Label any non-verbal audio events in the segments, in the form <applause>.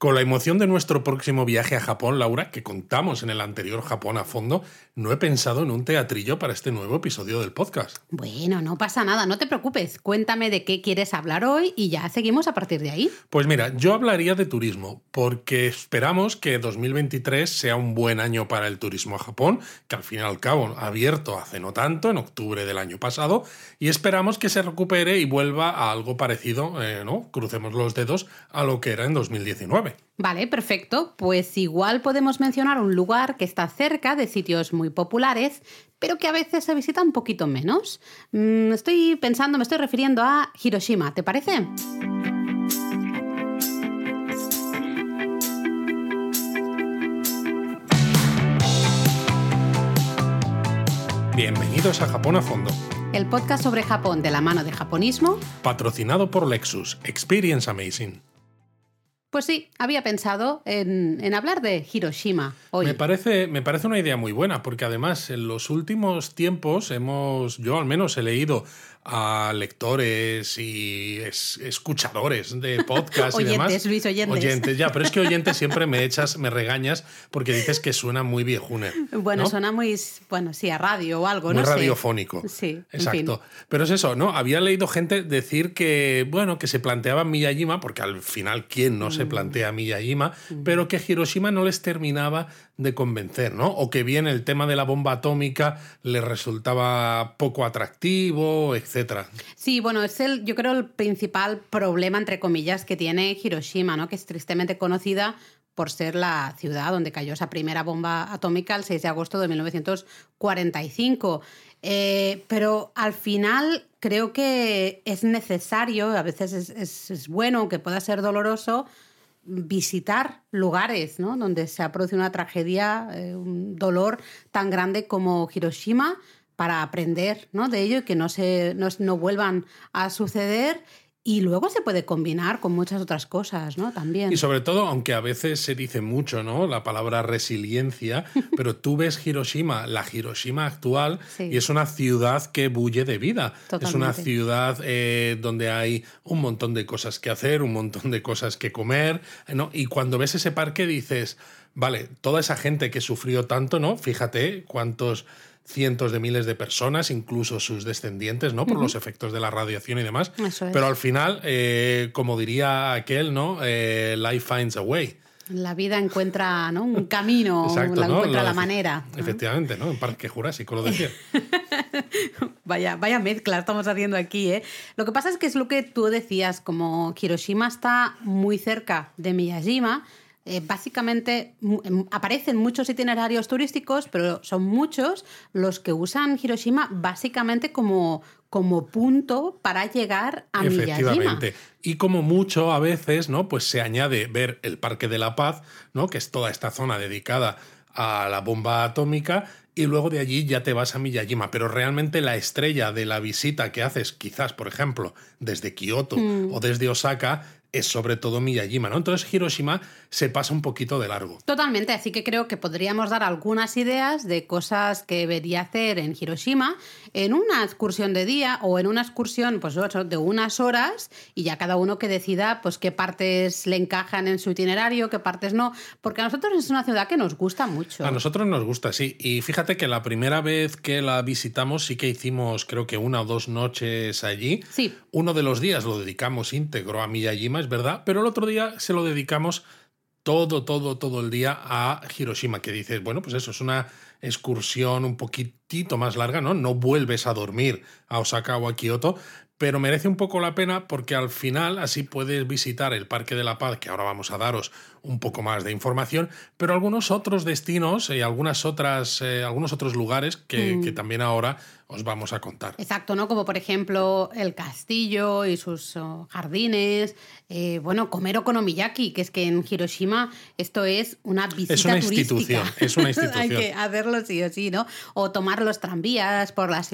Con la emoción de nuestro próximo viaje a Japón, Laura, que contamos en el anterior Japón a fondo, no he pensado en un teatrillo para este nuevo episodio del podcast. Bueno, no pasa nada, no te preocupes. Cuéntame de qué quieres hablar hoy y ya seguimos a partir de ahí. Pues mira, yo hablaría de turismo, porque esperamos que 2023 sea un buen año para el turismo a Japón, que al fin y al cabo ha abierto hace no tanto, en octubre del año pasado, y esperamos que se recupere y vuelva a algo parecido, eh, ¿no? Crucemos los dedos a lo que era en 2019. Vale, perfecto. Pues igual podemos mencionar un lugar que está cerca de sitios muy populares, pero que a veces se visita un poquito menos. Mm, estoy pensando, me estoy refiriendo a Hiroshima, ¿te parece? Bienvenidos a Japón a Fondo. El podcast sobre Japón de la mano de japonismo. Patrocinado por Lexus. Experience Amazing. Pues sí, había pensado en, hablar de Hiroshima hoy. Me parece, me parece una idea muy buena, porque además en los últimos tiempos hemos, yo al menos he leído a lectores y escuchadores de <laughs> podcast y demás. Luis, oyentes. Oyentes, ya, pero es que oyentes siempre me echas, me regañas porque dices que suena muy viejune. Bueno, suena muy, bueno, sí, a radio o algo, muy no radiofónico. Sí, exacto. Pero es eso, ¿no? Había leído gente decir que, bueno, que se planteaba Miyajima, porque al final, ¿quién no se mm. plantea Miyajima? Mm. Pero que Hiroshima no les terminaba de convencer, ¿no? O que bien el tema de la bomba atómica les resultaba poco atractivo, etc Sí, bueno, es el, yo creo, el principal problema, entre comillas, que tiene Hiroshima, ¿no? Que es tristemente conocida por ser la ciudad donde cayó esa primera bomba atómica el 6 de agosto de 1945. Eh, pero al final creo que es necesario, a veces es, bueno, que pueda ser doloroso, visitar lugares ¿no? donde se ha producido una tragedia, eh, un dolor tan grande como Hiroshima, para aprender ¿no? de ello y que no, se, no, vuelvan a suceder y luego se puede combinar con muchas otras cosas, ¿no? También. Y sobre todo, aunque a veces se dice mucho, ¿no? La palabra resiliencia, <laughs> pero tú ves Hiroshima, la Hiroshima actual, y es una ciudad que bulle de vida. Es una ciudad eh, donde hay un montón de cosas que hacer, un montón de cosas que comer, ¿no? Y cuando ves ese parque dices, vale, toda esa gente que sufrió tanto, ¿no? Fíjate cuántos cientos de miles de personas, incluso sus descendientes, ¿no? Por los efectos de la radiación y demás. Pero al final, eh, como diría aquel, ¿no? Eh, life finds a way. La vida encuentra ¿no? un camino, la encuentra la manera. Efectivamente, ¿no? En Parque Jurásico lo decía. <laughs> vaya, vaya mezcla estamos haciendo aquí, ¿eh? Lo que pasa es que es lo que tú decías, como Hiroshima está muy cerca de Miyajima, eh, básicamente em, aparecen muchos itinerarios turísticos, pero son muchos los que usan Hiroshima básicamente como, como punto para llegar a Efectivamente. Y como mucho a veces, ¿no? Pues se añade ver el Parque de la Paz, ¿no? Que es toda esta zona dedicada a la bomba atómica y luego de allí ya te vas a Miyajima. Pero realmente la estrella de la visita que haces, quizás, por ejemplo, desde Kioto mm. o desde Osaka, es sobre todo Miyajima, ¿no? Entonces Hiroshima se pasa un poquito de largo. Totalmente, así que creo que podríamos dar algunas ideas de cosas que debería hacer en Hiroshima en una excursión de día o en una excursión pues, de unas horas y ya cada uno que decida pues qué partes le encajan en su itinerario, qué partes no, porque a nosotros es una ciudad que nos gusta mucho. A nosotros nos gusta, sí. Y fíjate que la primera vez que la visitamos sí que hicimos creo que una o dos noches allí. Sí. Uno de los días lo dedicamos íntegro a Miyajima es verdad, pero el otro día se lo dedicamos todo, todo, todo el día a Hiroshima, que dices, bueno, pues eso es una excursión un poquitito más larga, ¿no? No vuelves a dormir a Osaka o a Kioto, pero merece un poco la pena porque al final así puedes visitar el Parque de la Paz, que ahora vamos a daros un poco más de información, pero algunos otros destinos y algunas otras, eh, algunos otros lugares que, mm. que, también ahora os vamos a contar. Exacto, ¿no? Como por ejemplo el castillo y sus oh, jardines, eh, bueno, comer okonomiyaki, que es que en Hiroshima esto es una visita Es una institución, es una <laughs> institución. Hay que hacerlo sí o sí, ¿no? O tomar los tranvías por la,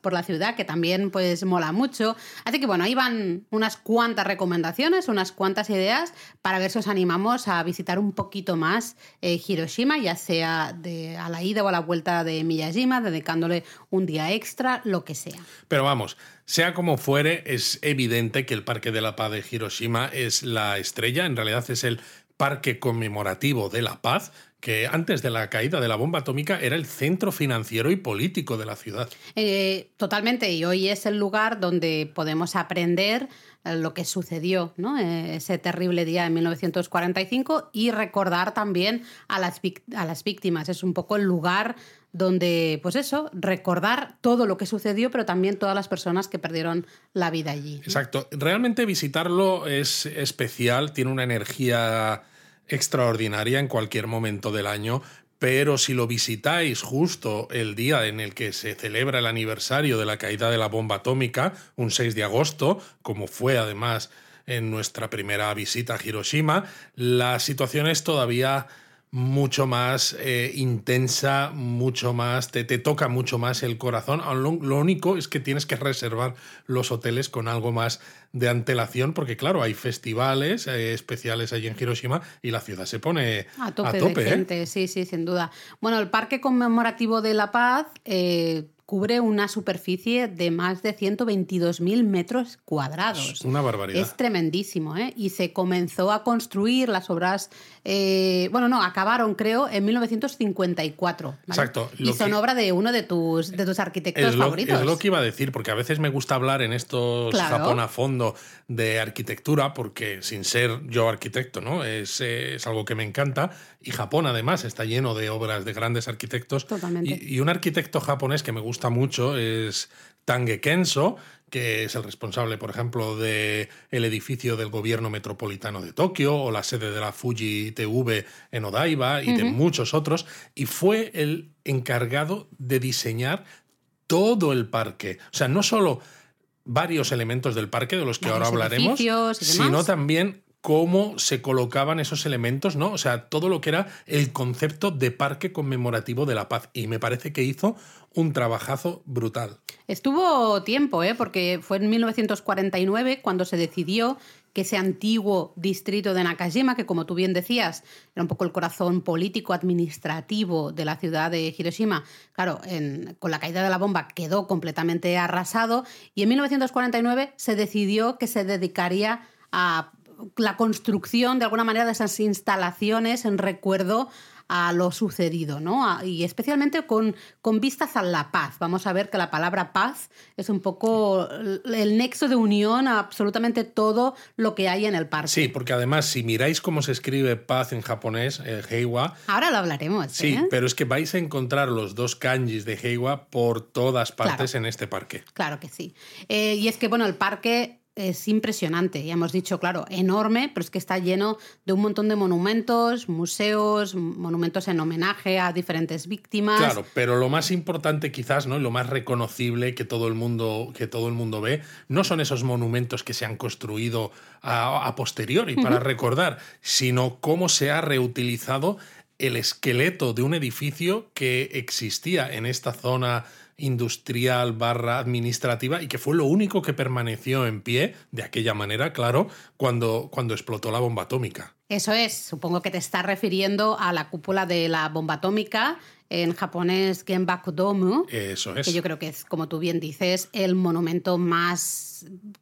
por la ciudad, que también pues mola mucho. Así que bueno, ahí van unas cuantas recomendaciones, unas cuantas ideas para ver si os animamos a visitar un poquito más eh, Hiroshima, ya sea de, a la ida o a la vuelta de Miyajima, dedicándole un día extra, lo que sea. Pero vamos, sea como fuere, es evidente que el Parque de la Paz de Hiroshima es la estrella, en realidad es el parque conmemorativo de la paz que antes de la caída de la bomba atómica era el centro financiero y político de la ciudad. Eh, totalmente, y hoy es el lugar donde podemos aprender eh, lo que sucedió, ¿no? Eh, ese terrible día de 1945 y recordar también a las, a las víctimas. Es un poco el lugar donde, pues eso, recordar todo lo que sucedió, pero también todas las personas que perdieron la vida allí. Exacto. Realmente visitarlo es especial, tiene una energía extraordinaria en cualquier momento del año, pero si lo visitáis justo el día en el que se celebra el aniversario de la caída de la bomba atómica, un 6 de agosto, como fue además en nuestra primera visita a Hiroshima, la situación es todavía mucho más eh, intensa, mucho más, te, te, toca mucho más el corazón. Lo, lo, único es que tienes que reservar los hoteles con algo más de antelación, porque claro, hay festivales eh, especiales allí en Hiroshima y la ciudad se pone a tope. de ¿eh? gente, sí, sí, sin duda. Bueno, el Parque Conmemorativo de la Paz cubre una superficie de más de 122.000 metros cuadrados. Es una barbaridad. Es tremendísimo, ¿eh? Y se comenzó a construir las obras, eh, bueno, no, acabaron creo en 1954. Exacto. y son obra de uno de tus, de tus arquitectos favoritos. Es lo que iba a decir, porque a veces me gusta hablar en estos Japón a fondo de arquitectura, porque sin ser yo arquitecto, ¿no? Es, es algo que me encanta. Y Japón además está lleno de obras de grandes arquitectos. Totalmente. y un arquitecto japonés que me gusta mucho es Tange Kenso, que es el responsable, por ejemplo, del el edificio del gobierno metropolitano de Tokio o la sede de la Fuji TV en Odaiba y de muchos otros, y fue el encargado de diseñar todo el parque. O sea, no solo varios elementos del parque de los que ahora hablaremos, sino también cómo se colocaban esos elementos, ¿no? O sea, todo lo que era el concepto de parque conmemorativo de la paz. Y me parece que hizo un trabajazo brutal. Estuvo tiempo, ¿eh? porque fue en 1949 cuando se decidió que ese antiguo distrito de Nakajima, que como tú bien decías, era un poco el corazón político, administrativo de la ciudad de Hiroshima, claro, con la caída de la bomba quedó completamente arrasado y en 1949 se decidió que se dedicaría a la construcción de alguna manera de esas instalaciones en recuerdo a lo sucedido, ¿no? y especialmente con, con vistas a la paz. Vamos a ver que la palabra paz es un poco el nexo de unión a absolutamente todo lo que hay en el parque. Sí, porque además, si miráis cómo se escribe paz en japonés, eh, Heiwa. Ahora lo hablaremos. Sí, ¿eh? pero es que vais a encontrar los dos kanjis de Heiwa por todas partes en este parque. Claro que sí. Eh, y es que, bueno, el parque es impresionante. Ya hemos dicho, claro, enorme, pero es que está lleno de un montón de monumentos, museos, monumentos en homenaje a diferentes víctimas. Claro, pero lo más importante quizás, ¿no? lo más reconocible que todo el mundo, que todo el mundo ve, no son esos monumentos que se han construido a, posteriori para recordar, sino cómo se ha reutilizado el esqueleto de un edificio que existía en esta zona industrial barra administrativa y que fue lo único que permaneció en pie de aquella manera, claro, cuando, cuando explotó la bomba atómica. Eso es, supongo que te estás refiriendo a la cúpula de la bomba atómica en japonés Genbaku-domu. Eso es. Que yo creo que es, como tú bien dices, el monumento más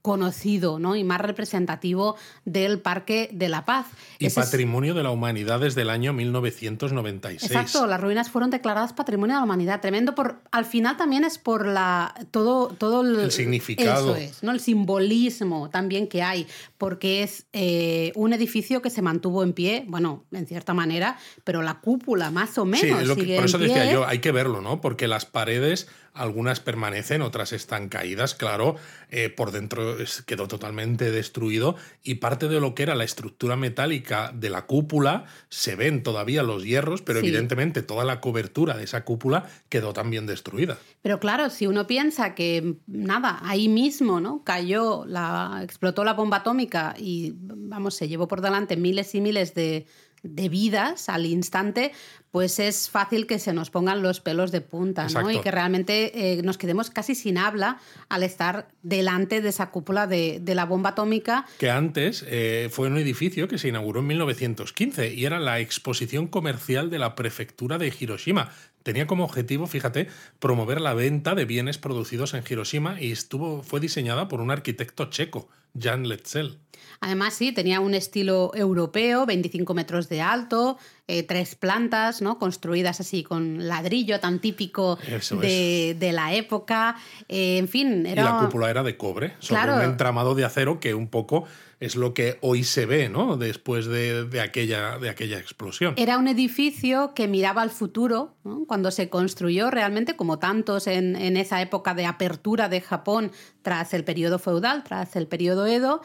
conocido ¿no? y más representativo del Parque de la Paz. Y patrimonio de la humanidad desde el año 1996. Exacto, las ruinas fueron declaradas patrimonio de la humanidad. Tremendo. Por, al final también es por la, todo, todo el, significado. Eso es, ¿no? el simbolismo también que hay, porque es eh, un edificio que se mantuvo en pie, bueno, en cierta manera, pero la cúpula más o menos. Sí, por eso decía yo, hay que verlo, ¿no? Porque las paredes algunas permanecen, otras están caídas, claro, eh, por dentro quedó totalmente destruido y parte de lo que era la estructura metálica de la cúpula se ven todavía los hierros, pero evidentemente toda la cobertura de esa cúpula quedó también destruida. Pero claro, si uno piensa que nada, ahí mismo, ¿no? Cayó, la, explotó la bomba atómica y vamos, se llevó por delante miles y miles de, de vidas al instante, pues es fácil que se nos pongan los pelos de punta, ¿no? Y que realmente eh, nos quedemos casi sin habla al estar delante de esa cúpula de, la bomba atómica. Que antes eh, fue un edificio que se inauguró en 1915 y era la exposición comercial de la prefectura de Hiroshima. Tenía como objetivo, fíjate, promover la venta de bienes producidos en Hiroshima y estuvo, fue diseñada por un arquitecto checo Jan Letzel. Además, sí, tenía un estilo europeo, 25 metros de alto, eh, tres plantas, ¿no? Construidas así con ladrillo tan típico de, la época. Eh, en fin, era... Y la cúpula era de cobre, sobre un entramado de acero que un poco es lo que hoy se ve, ¿no? Después de, aquella, de aquella explosión. Era un edificio que miraba al futuro, cuando se construyó realmente, como tantos en, en esa época de apertura de Japón tras el periodo feudal, tras el periodo Edo,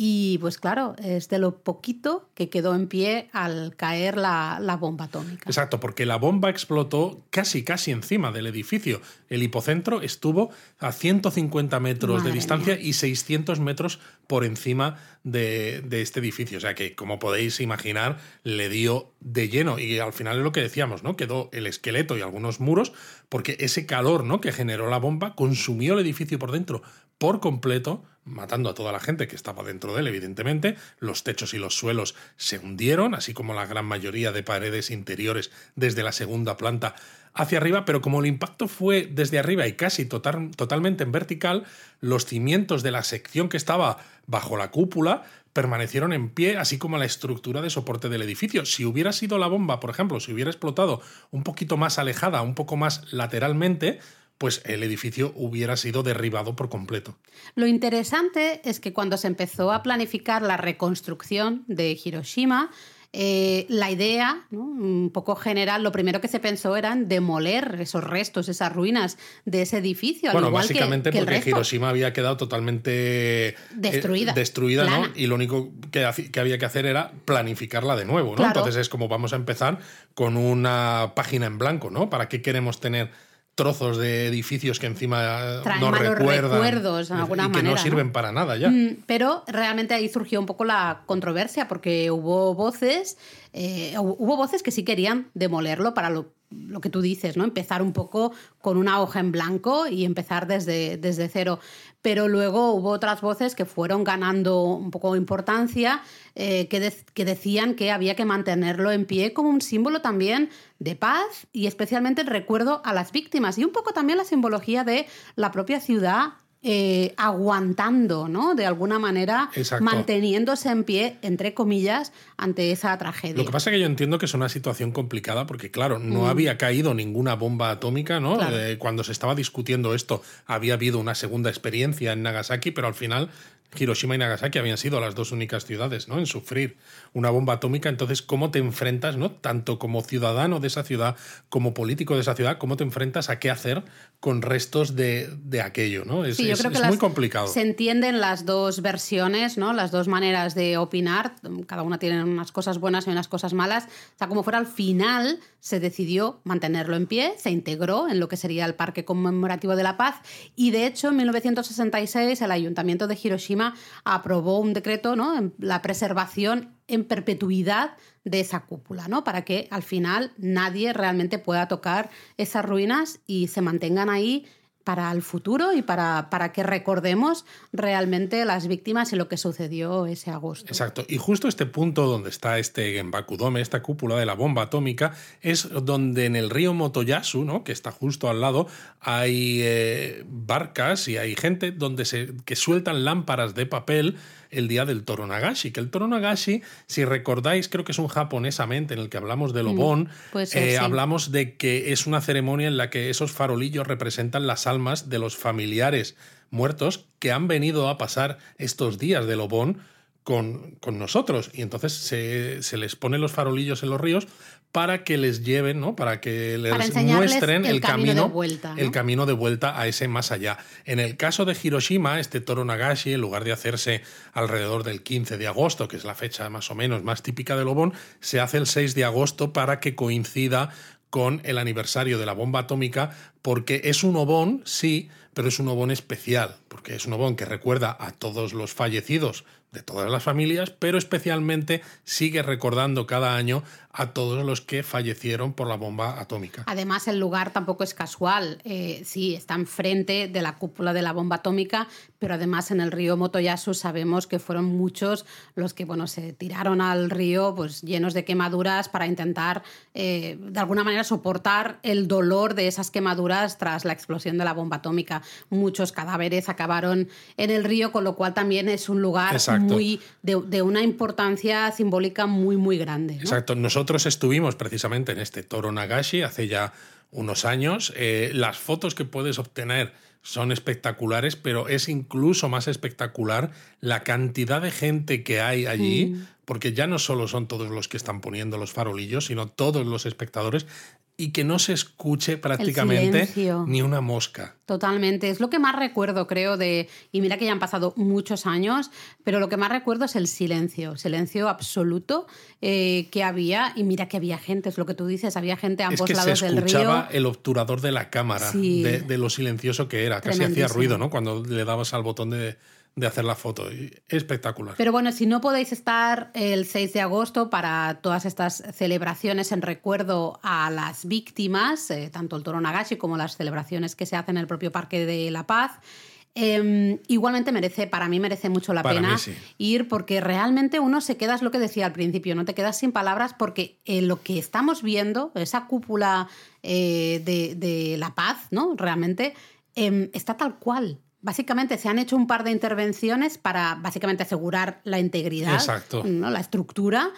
y pues claro, es de lo poquito que quedó en pie al caer la, bomba atómica. Exacto, porque la bomba explotó casi, casi encima del edificio. El hipocentro estuvo a 150 metros de distancia y 600 metros por encima de, de, este edificio. O sea que, como podéis imaginar, le dio de lleno. Y al final es lo que decíamos, ¿no? Quedó el esqueleto y algunos muros, porque ese calor ¿no? que generó la bomba consumió el edificio por dentro por completo matando a toda la gente que estaba dentro de él, evidentemente. Los techos y los suelos se hundieron, así como la gran mayoría de paredes interiores desde la segunda planta hacia arriba, pero como el impacto fue desde arriba y casi totalmente en vertical, los cimientos de la sección que estaba bajo la cúpula permanecieron en pie, así como la estructura de soporte del edificio. Si hubiera sido la bomba, por ejemplo, si hubiera explotado un poquito más alejada, un poco más lateralmente, pues el edificio hubiera sido derribado por completo. Lo interesante es que cuando se empezó a planificar la reconstrucción de Hiroshima, eh, la idea, un poco general, lo primero que se pensó era en demoler esos restos, esas ruinas de ese edificio. Bueno, básicamente porque Hiroshima había quedado totalmente eh, destruida, destruida ¿no? y lo único que, había que hacer era planificarla de nuevo. ¿no? Entonces es como vamos a empezar con una página en blanco, ¿no? ¿Para qué queremos tener trozos de edificios que encima no recuerdan recuerdos, y que no sirven para nada ya. Mm, pero realmente ahí surgió un poco la controversia porque hubo voces, eh, hubo voces que sí querían demolerlo para lo, lo, que tú dices, ¿no? Empezar un poco con una hoja en blanco y empezar desde, desde cero pero luego hubo otras voces que fueron ganando un poco importancia, eh, que, que decían que había que mantenerlo en pie como un símbolo también de paz y especialmente el recuerdo a las víctimas y un poco también la simbología de la propia ciudad eh, aguantando, ¿no? De alguna manera, manteniéndose en pie, entre comillas, ante esa tragedia. Lo que pasa es que yo entiendo que es una situación complicada porque, claro, no mm. había caído ninguna bomba atómica, ¿no? Eh, cuando se estaba discutiendo esto, había habido una segunda experiencia en Nagasaki, pero al final Hiroshima y Nagasaki habían sido las dos únicas ciudades ¿no? en sufrir una bomba atómica. Entonces, ¿cómo te enfrentas, ¿no? tanto como ciudadano de esa ciudad, como político de esa ciudad, cómo te enfrentas a qué hacer con restos de, aquello? ¿no? Es, muy complicado. Se entienden las dos versiones, ¿no? las dos maneras de opinar. Cada una tiene unas cosas buenas y unas cosas malas. O sea, como fuera al final, se decidió mantenerlo en pie, se integró en lo que sería el Parque Conmemorativo de la Paz y, de hecho, en 1966 el Ayuntamiento de Hiroshima aprobó un decreto, ¿no? En la preservación en perpetuidad de esa cúpula, ¿no? Para que al final nadie realmente pueda tocar esas ruinas y se mantengan ahí para el futuro y para, para que recordemos realmente las víctimas y lo que sucedió ese agosto. Exacto. Y justo este punto donde está este Genbakudome, esta cúpula de la bomba atómica, es donde en el río Motoyasu, ¿no? que está justo al lado, hay eh, barcas y hay gente donde se, que sueltan lámparas de papel el día del Toro Nagashi. Que el Toro Nagashi, si recordáis, creo que es un japonesamente en el que hablamos del mm, Obon, eh, hablamos de que es una ceremonia en la que esos farolillos representan las almas de los familiares muertos que han venido a pasar estos días del Obon con, con, nosotros. Y entonces se, se, les ponen los farolillos en los ríos para que les lleven, ¿no? Para que les muestren el, camino, de vuelta, el camino de vuelta a ese más allá. En el caso de Hiroshima, este Toro Nagashi, en lugar de hacerse alrededor del 15 de agosto, que es la fecha más o menos más típica del Obon, se hace el 6 de agosto para que coincida con el aniversario de la bomba atómica, porque es un obón, sí, pero es un obón especial, porque es un obón que recuerda a todos los fallecidos de todas las familias, pero especialmente sigue recordando cada año a todos los que fallecieron por la bomba atómica. Además, el lugar tampoco es casual. Eh, sí, está enfrente de la cúpula de la bomba atómica, pero además en el río Motoyasu sabemos que fueron muchos los que bueno, se tiraron al río pues, llenos de quemaduras para intentar eh, de alguna manera soportar el dolor de esas quemaduras tras la explosión de la bomba atómica. Muchos cadáveres acabaron en el río, con lo cual también es un lugar muy de, una importancia simbólica muy, muy grande. Exacto. Nosotros nosotros estuvimos precisamente en este Toro Nagashi hace ya unos años. Eh, las fotos que puedes obtener son espectaculares, pero es incluso más espectacular la cantidad de gente que hay allí, mm. porque ya no solo son todos los que están poniendo los farolillos, sino todos los espectadores y que no se escuche prácticamente ni una mosca. Totalmente. Es lo que más recuerdo, creo, de. Y mira que ya han pasado muchos años, pero lo que más recuerdo es el silencio, silencio absoluto eh, que había. Y mira que había gente, es lo que tú dices, había gente a ambos lados del río. Se escuchaba el obturador de la cámara, de, lo silencioso que era. Casi hacía ruido, ¿no? Cuando le dabas al botón de, de hacer la foto. Espectacular. Pero bueno, si no podéis estar el 6 de agosto para todas estas celebraciones en recuerdo a las víctimas, eh, tanto el Toro Nagashi como las celebraciones que se hacen en el propio Parque de la Paz, em, igualmente merece, para mí merece mucho la pena ir porque realmente uno se queda, es lo que decía al principio, no te quedas sin palabras porque eh, lo que estamos viendo, esa cúpula eh, de, de, la paz, ¿no? Realmente em, está tal cual. Básicamente se han hecho un par de intervenciones para básicamente asegurar la integridad, ¿no? la estructura,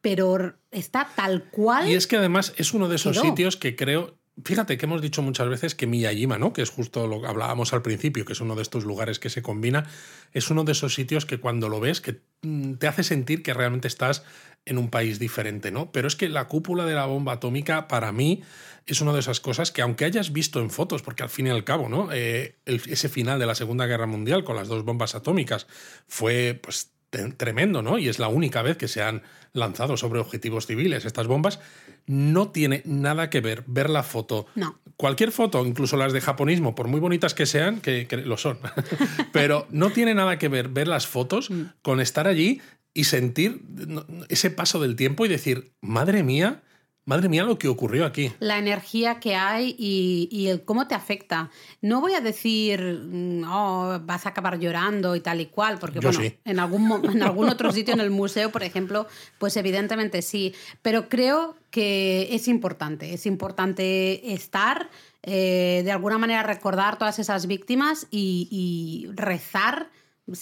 pero está tal cual. Y es que además es uno de esos sitios que creo Fíjate que hemos dicho muchas veces que Miyajima, ¿no? que es justo lo que hablábamos al principio, que es uno de estos lugares que se combina, es uno de esos sitios que cuando lo ves que mm, te hace sentir que realmente estás en un país diferente, ¿no? Pero es que la cúpula de la bomba atómica para mí es una de esas cosas que aunque hayas visto en fotos, porque al fin y al cabo, ¿no? Eh, ese final de la Segunda Guerra Mundial con las dos bombas atómicas fue pues tremendo, ¿no? Y es la única vez que se han lanzado sobre objetivos civiles estas bombas. No tiene nada que ver ver la foto. No. Cualquier foto, incluso las de japonismo, por muy bonitas que sean, que, lo son, <laughs> pero no tiene nada que ver ver las fotos mm. con estar allí y sentir ese paso del tiempo y decir, madre mía, Madre mía lo que ocurrió aquí. La energía que hay y, el cómo te afecta. No voy a decir, no, mm, vas a acabar llorando y tal y cual, porque bueno, en, algún, en algún otro sitio en el museo, por ejemplo, pues evidentemente sí. Pero creo que es importante, es importante estar, eh, de alguna manera recordar todas esas víctimas y, y rezar. no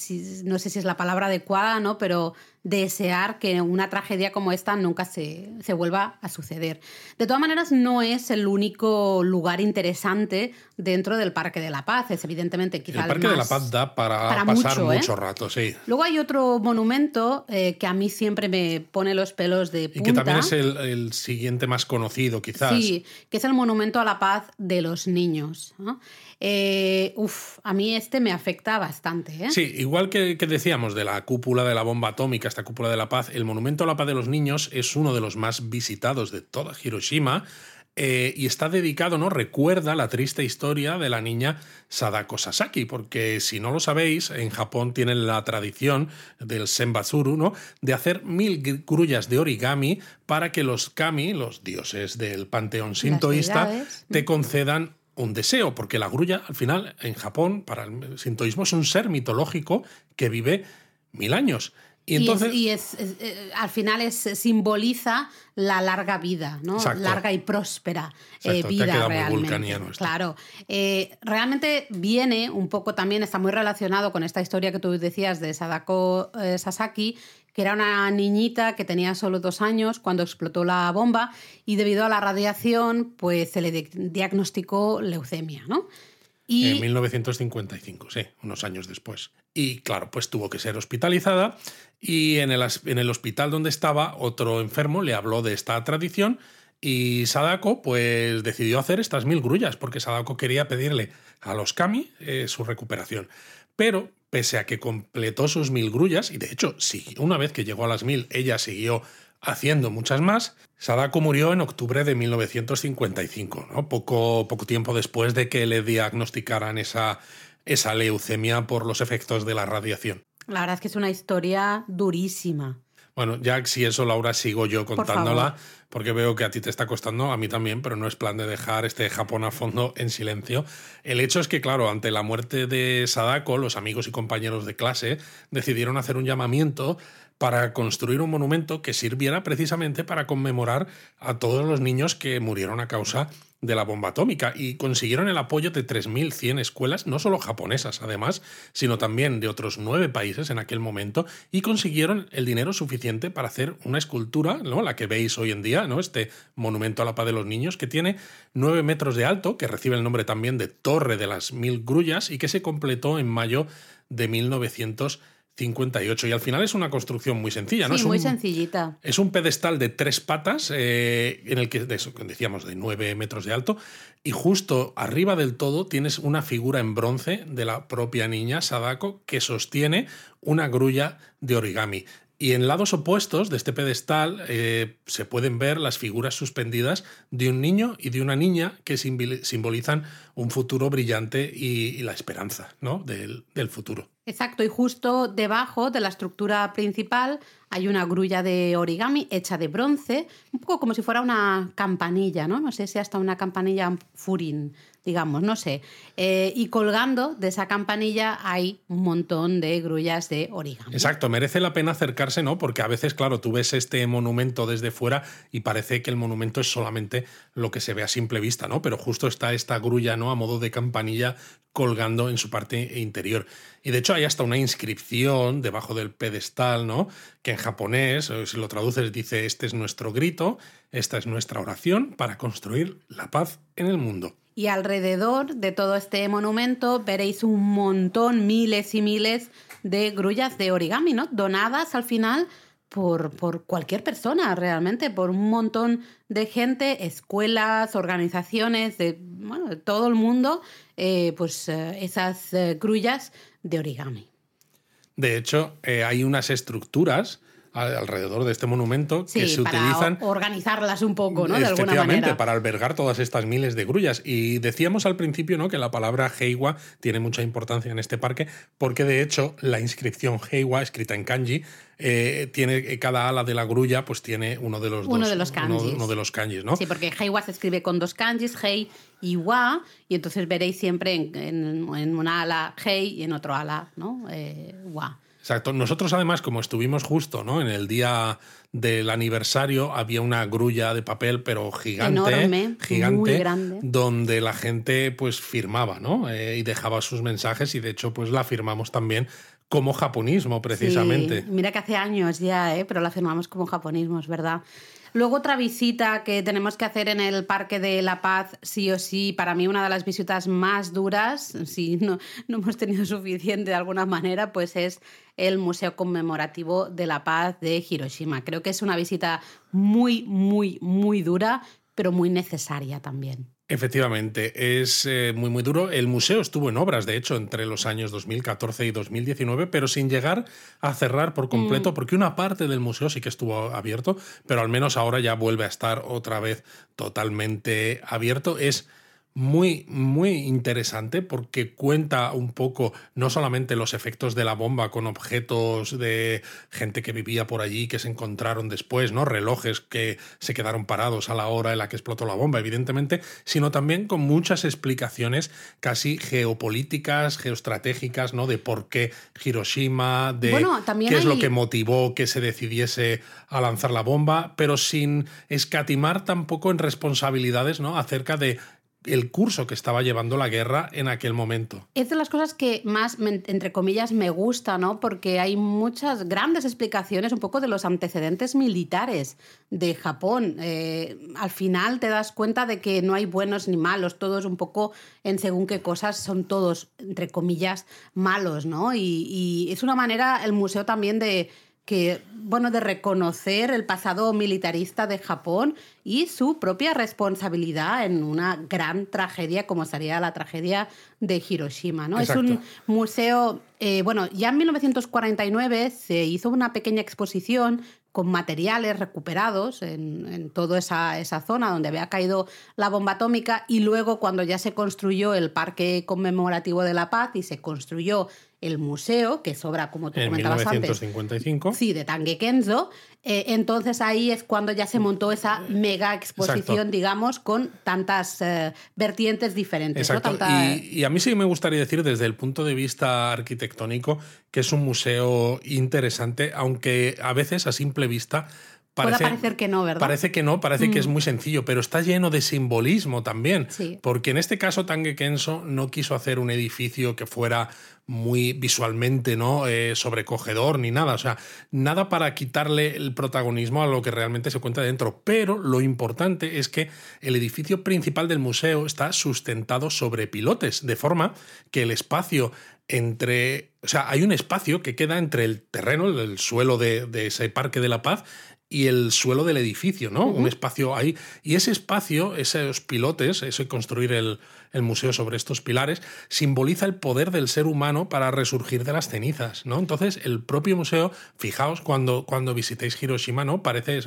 sé si es la palabra adecuada, ¿no? Pero desear que una tragedia como esta nunca se, vuelva a suceder. De todas maneras, no es el único lugar interesante dentro del Parque de la Paz. Es evidentemente el Parque de la Paz da para, pasar ¿eh? mucho, rato, sí. Luego hay otro monumento eh, que a mí siempre me pone los pelos de punta. Y que también es el, siguiente más conocido, quizás. Sí, que es el Monumento a la Paz de los Niños. Eh, uf, a mí este me afecta bastante. Sí, igual que, que decíamos de la cúpula de la bomba atómica esta cúpula de la paz, el Monumento a la Paz de los Niños es uno de los más visitados de toda Hiroshima. Eh, y está dedicado, ¿no? Recuerda la triste historia de la niña Sadako Sasaki, porque si no lo sabéis, en Japón tienen la tradición del senbatsuru, ¿no? De hacer mil grullas de origami para que los kami, los dioses del panteón sintoísta, te concedan un deseo, porque la grulla, al final, en Japón, para el sintoísmo, es un ser mitológico que vive mil años. Y, entonces... y, es, eh, al final es, simboliza la larga vida, ¿no? Larga y próspera eh, vida realmente. Claro. Eh, realmente viene un poco también, está muy relacionado con esta historia que tú decías de Sadako Sasaki, que era una niñita que tenía solo dos años cuando explotó la bomba y debido a la radiación, pues se le diagnosticó leucemia, ¿no? En 1955, sí, unos años después. Y claro, pues tuvo que ser hospitalizada y en el, en el hospital donde estaba otro enfermo le habló de esta tradición y Sadako pues decidió hacer estas mil grullas porque Sadako quería pedirle a los Kami eh, su recuperación. Pero pese a que completó sus mil grullas, y de hecho, sí, una vez que llegó a las mil, ella siguió haciendo muchas más. Sadako murió en octubre de 1955, ¿no? poco, poco tiempo después de que le diagnosticaran esa, esa leucemia por los efectos de la radiación. La verdad es que es una historia durísima. Bueno, ya si eso, Laura, sigo yo contándola, porque veo que a ti te está costando, a mí también, pero no es plan de dejar este Japón a fondo en silencio. El hecho es que, claro, ante la muerte de Sadako, los amigos y compañeros de clase decidieron hacer un llamamiento para construir un monumento que sirviera precisamente para conmemorar a todos los niños que murieron a causa de la bomba atómica y consiguieron el apoyo de 3.100 escuelas, no solo japonesas además, sino también de otros nueve países en aquel momento y consiguieron el dinero suficiente para hacer una escultura, ¿no? la que veis hoy en día, ¿no? este monumento a la paz de los niños, que tiene nueve metros de alto, que recibe el nombre también de Torre de las Mil Grullas y que se completó en mayo de 1900 58. Y al final es una construcción muy sencilla, ¿no? Sí, es muy sencillita. Es un pedestal de tres patas, eh, en el que decíamos de nueve metros de alto, y justo arriba del todo tienes una figura en bronce de la propia niña Sadako que sostiene una grulla de origami. Y en lados opuestos de este pedestal eh, se pueden ver las figuras suspendidas de un niño y de una niña que simbolizan un futuro brillante y, la esperanza ¿no? del, del futuro. Exacto, y justo debajo de la estructura principal hay una grulla de origami hecha de bronce, un poco como si fuera una campanilla, ¿no? No sé si hasta una campanilla furin, digamos, no sé. Eh, y colgando de esa campanilla hay un montón de grullas de origami. Exacto, merece la pena acercarse, ¿no? Porque a veces, claro, tú ves este monumento desde fuera y parece que el monumento es solamente lo que se ve a simple vista, ¿no? Pero justo está esta grulla, ¿no? A modo de campanilla colgando en su parte interior. Y de hecho hay hasta una inscripción debajo del pedestal, ¿no? Que en japonés, eh, si lo traduces, dice, este es nuestro grito, esta es nuestra oración para construir la paz en el mundo. Y alrededor de todo este monumento veréis un montón, miles y miles de grullas de origami, ¿no? Donadas al final por, por, cualquier persona realmente, por un montón de gente, escuelas, organizaciones, de, bueno, todo el mundo, eh, pues eh, esas eh, grullas de origami. De hecho, hay unas estructuras alrededor de este monumento que se para utilizan. Organizarlas un poco, ¿no? De alguna manera. para albergar todas estas miles de grullas. Y decíamos al principio ¿no? que la palabra Heiwa tiene mucha importancia en este parque, porque de hecho la inscripción Heiwa, escrita en kanji, eh, tiene eh, cada ala de la grulla pues tiene uno de los uno dos, de los kanjis. Uno, de los kanjis, ¿no? Sí, porque Heiwa se escribe con dos kanjis, Hei y Wa, y entonces veréis siempre en, en, una ala Hei y en otro ala, ¿no? Eh, wa. Exacto. Nosotros además, como estuvimos justo ¿no? en el día del aniversario, había una grulla de papel, pero gigante, Enorme, gigante, muy grande. donde la gente pues firmaba, ¿no? Eh, y dejaba sus mensajes y de hecho pues la firmamos también como japonismo, precisamente. mira que hace años ya, ¿eh? pero la firmamos como japonismo, es verdad. Luego otra visita que tenemos que hacer en el Parque de la Paz, sí o sí, para mí una de las visitas más duras, si no, no hemos tenido <laughs> suficiente de alguna manera, pues es el Museo Conmemorativo de la Paz de Hiroshima. Creo que es una visita muy, muy, muy dura, pero muy necesaria también. Efectivamente, es eh, muy muy duro. El museo estuvo en obras, de hecho, entre los años 2014 y 2019, pero sin llegar a cerrar por completo, mm. porque una parte del museo sí que estuvo abierto, pero al menos ahora ya vuelve a estar otra vez totalmente abierto. Es muy, muy interesante porque cuenta un poco no solamente los efectos de la bomba con objetos de gente que vivía por allí que se encontraron después, ¿no? Relojes que se quedaron parados a la hora en la que explotó la bomba, evidentemente, sino también con muchas explicaciones casi geopolíticas, geoestratégicas, ¿no? De por qué Hiroshima, de qué es lo que motivó que se decidiese a lanzar la bomba, pero sin escatimar tampoco en responsabilidades, ¿no? Acerca de el curso que estaba llevando la guerra en aquel momento. Es de las cosas que más, entre comillas, me gusta, ¿no? Porque hay muchas grandes explicaciones un poco de los antecedentes militares de Japón. Eh, al final te das cuenta de que no hay buenos ni malos, todos un poco en según qué cosas son todos, entre comillas, malos, ¿no? y es una manera, el museo también de que, bueno, de reconocer el pasado militarista de Japón y su propia responsabilidad en una gran tragedia como sería la tragedia de Hiroshima. ¿no? Es un museo, eh, bueno, ya en 1949 se hizo una pequeña exposición con materiales recuperados en, en toda esa, esa, zona donde había caído la bomba atómica y luego cuando ya se construyó el Parque Conmemorativo de la Paz y se construyó el museo, que sobra, como tú en comentabas 1955. antes. Sí, de Tange Kenzo. Eh, entonces ahí es cuando ya se montó esa mega exposición, digamos, con tantas eh, vertientes diferentes. Exacto. Y, a mí sí me gustaría decir desde el punto de vista arquitectónico que es un museo interesante, aunque a veces a simple vista Parece, Puede parecer que no, ¿verdad? Parece que no, parece que es mm. muy sencillo, pero está lleno de simbolismo también. Sí. Porque en este caso Tange Kenso no quiso hacer un edificio que fuera muy visualmente no eh, sobrecogedor ni nada. O sea, nada para quitarle el protagonismo a lo que realmente se cuenta dentro. Pero lo importante es que el edificio principal del museo está sustentado sobre pilotes, de forma que el espacio entre. O sea, hay un espacio que queda entre el terreno, el suelo de, de ese Parque de la Paz, y el suelo del edificio, ¿no? Un espacio ahí. Y ese espacio, esos pilotes, ese construir el, el, museo sobre estos pilares, simboliza el poder del ser humano para resurgir de las cenizas, ¿no? Entonces, el propio museo, fijaos cuando, cuando visitéis Hiroshima, ¿no? Parece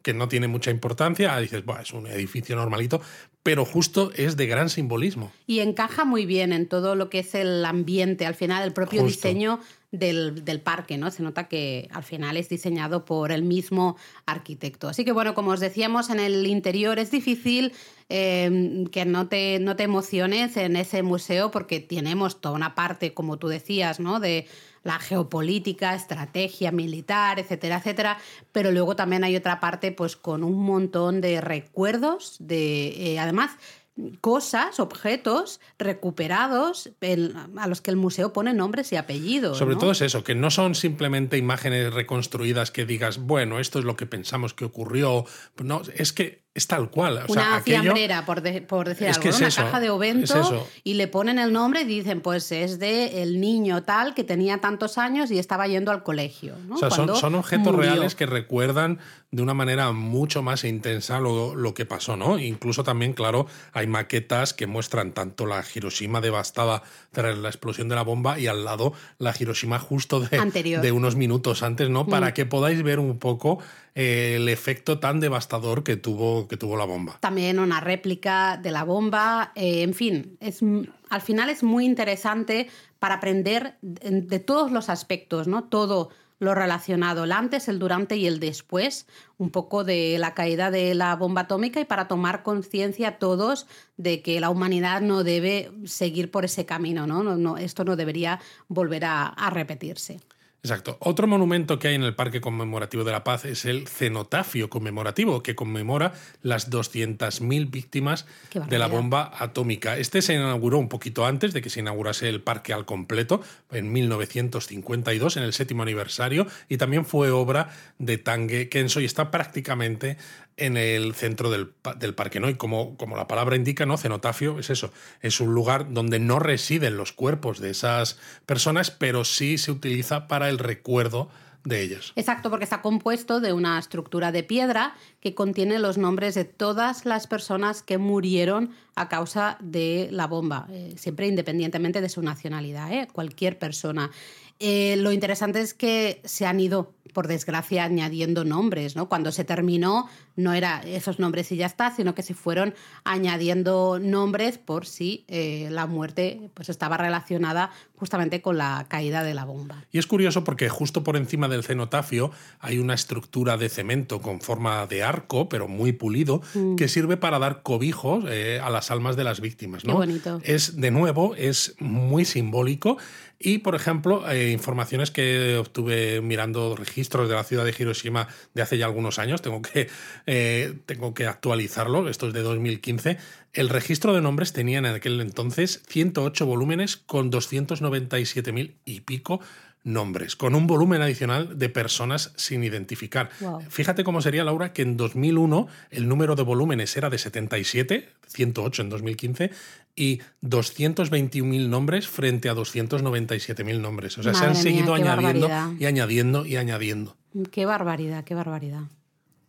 que no tiene mucha importancia, ah, dices, bueno, es un edificio normalito, pero justo es de gran simbolismo. Y encaja muy bien en todo lo que es el ambiente, al final, el propio diseño del, parque, ¿no? Se nota que al final es diseñado por el mismo arquitecto. Así que bueno, como os decíamos, en el interior es difícil em, que no te, no te emociones en ese museo porque tenemos toda una parte, como tú decías, ¿no? De la geopolítica, estrategia militar, etcétera, etcétera, pero luego también hay otra parte pues con un montón de recuerdos, de eh, además cosas, objetos recuperados a los que el museo pone nombres y apellidos. Sobre todo es eso, que no son simplemente imágenes reconstruidas que digas, bueno, esto es lo que pensamos que ocurrió. No, es que es tal cual. una fiambrera, por, por, decir algo, una caja de ovento y le ponen el nombre y dicen, pues es de el niño tal que tenía tantos años y estaba yendo al colegio. O sea, son, objetos reales que recuerdan de una manera mucho más intensa lo, lo, que pasó, ¿no? Incluso también, claro, hay maquetas que muestran tanto la Hiroshima devastada tras la explosión de la bomba y al lado la Hiroshima justo de, de unos minutos antes, ¿no? Para mm. que podáis ver un poco el efecto tan devastador que tuvo, que tuvo la bomba. También una réplica de la bomba, eh, en fin, es, al final es muy interesante para aprender de, todos los aspectos, ¿no? Todo lo relacionado, el antes, el durante y el después, un poco de la caída de la bomba atómica y para tomar conciencia todos de que la humanidad no debe seguir por ese camino, ¿no? no, no esto no debería volver a repetirse. Exacto. Otro monumento que hay en el Parque Conmemorativo de la Paz es el cenotafio conmemorativo, que conmemora las 200.000 víctimas de la bomba atómica. Este se inauguró un poquito antes de que se inaugurase el parque al completo, en 1952, en el séptimo aniversario, y también fue obra de Tange Kenso y está prácticamente en el centro del, parque, ¿no? Y como, como, la palabra indica, ¿no? Cenotafio es eso, es un lugar donde no residen los cuerpos de esas personas, pero sí se utiliza para el recuerdo de ellas. Exacto, porque está compuesto de una estructura de piedra que contiene los nombres de todas las personas que murieron a causa de la bomba, eh, siempre independientemente de su nacionalidad, ¿eh? cualquier persona. Eh, lo interesante es que se han ido, por desgracia, añadiendo nombres, ¿no? Cuando se terminó, no era esos nombres y ya está, sino que se fueron añadiendo nombres por si eh, la muerte pues, estaba relacionada justamente con la caída de la bomba. Y es curioso porque justo por encima del cenotafio hay una estructura de cemento con forma de arco, pero muy pulido, mm. que sirve para dar cobijo eh, a las almas de las víctimas. ¿no? Qué bonito. Es, de nuevo, es muy simbólico y, por ejemplo, eh, informaciones que obtuve mirando registros de la ciudad de Hiroshima de hace ya algunos años, tengo que, eh, tengo que actualizarlo, esto es de 2015. El registro de nombres tenía en aquel entonces 108 volúmenes con 297.000 y pico nombres, con un volumen adicional de personas sin identificar. Fíjate cómo sería, Laura, que en 2001 el número de volúmenes era de 77, 108 en 2015, y 221.000 nombres frente a 297.000 nombres. O sea, se han seguido añadiendo y añadiendo y añadiendo. Qué barbaridad, qué barbaridad.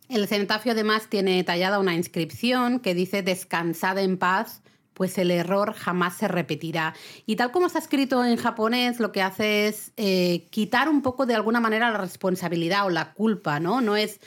El cenotafio además tiene tallada una inscripción que dice descansad en paz, pues el error jamás se repetirá. Y tal como está escrito en japonés, lo que hace es eh, quitar un poco de alguna manera la responsabilidad o la culpa, ¿no? No es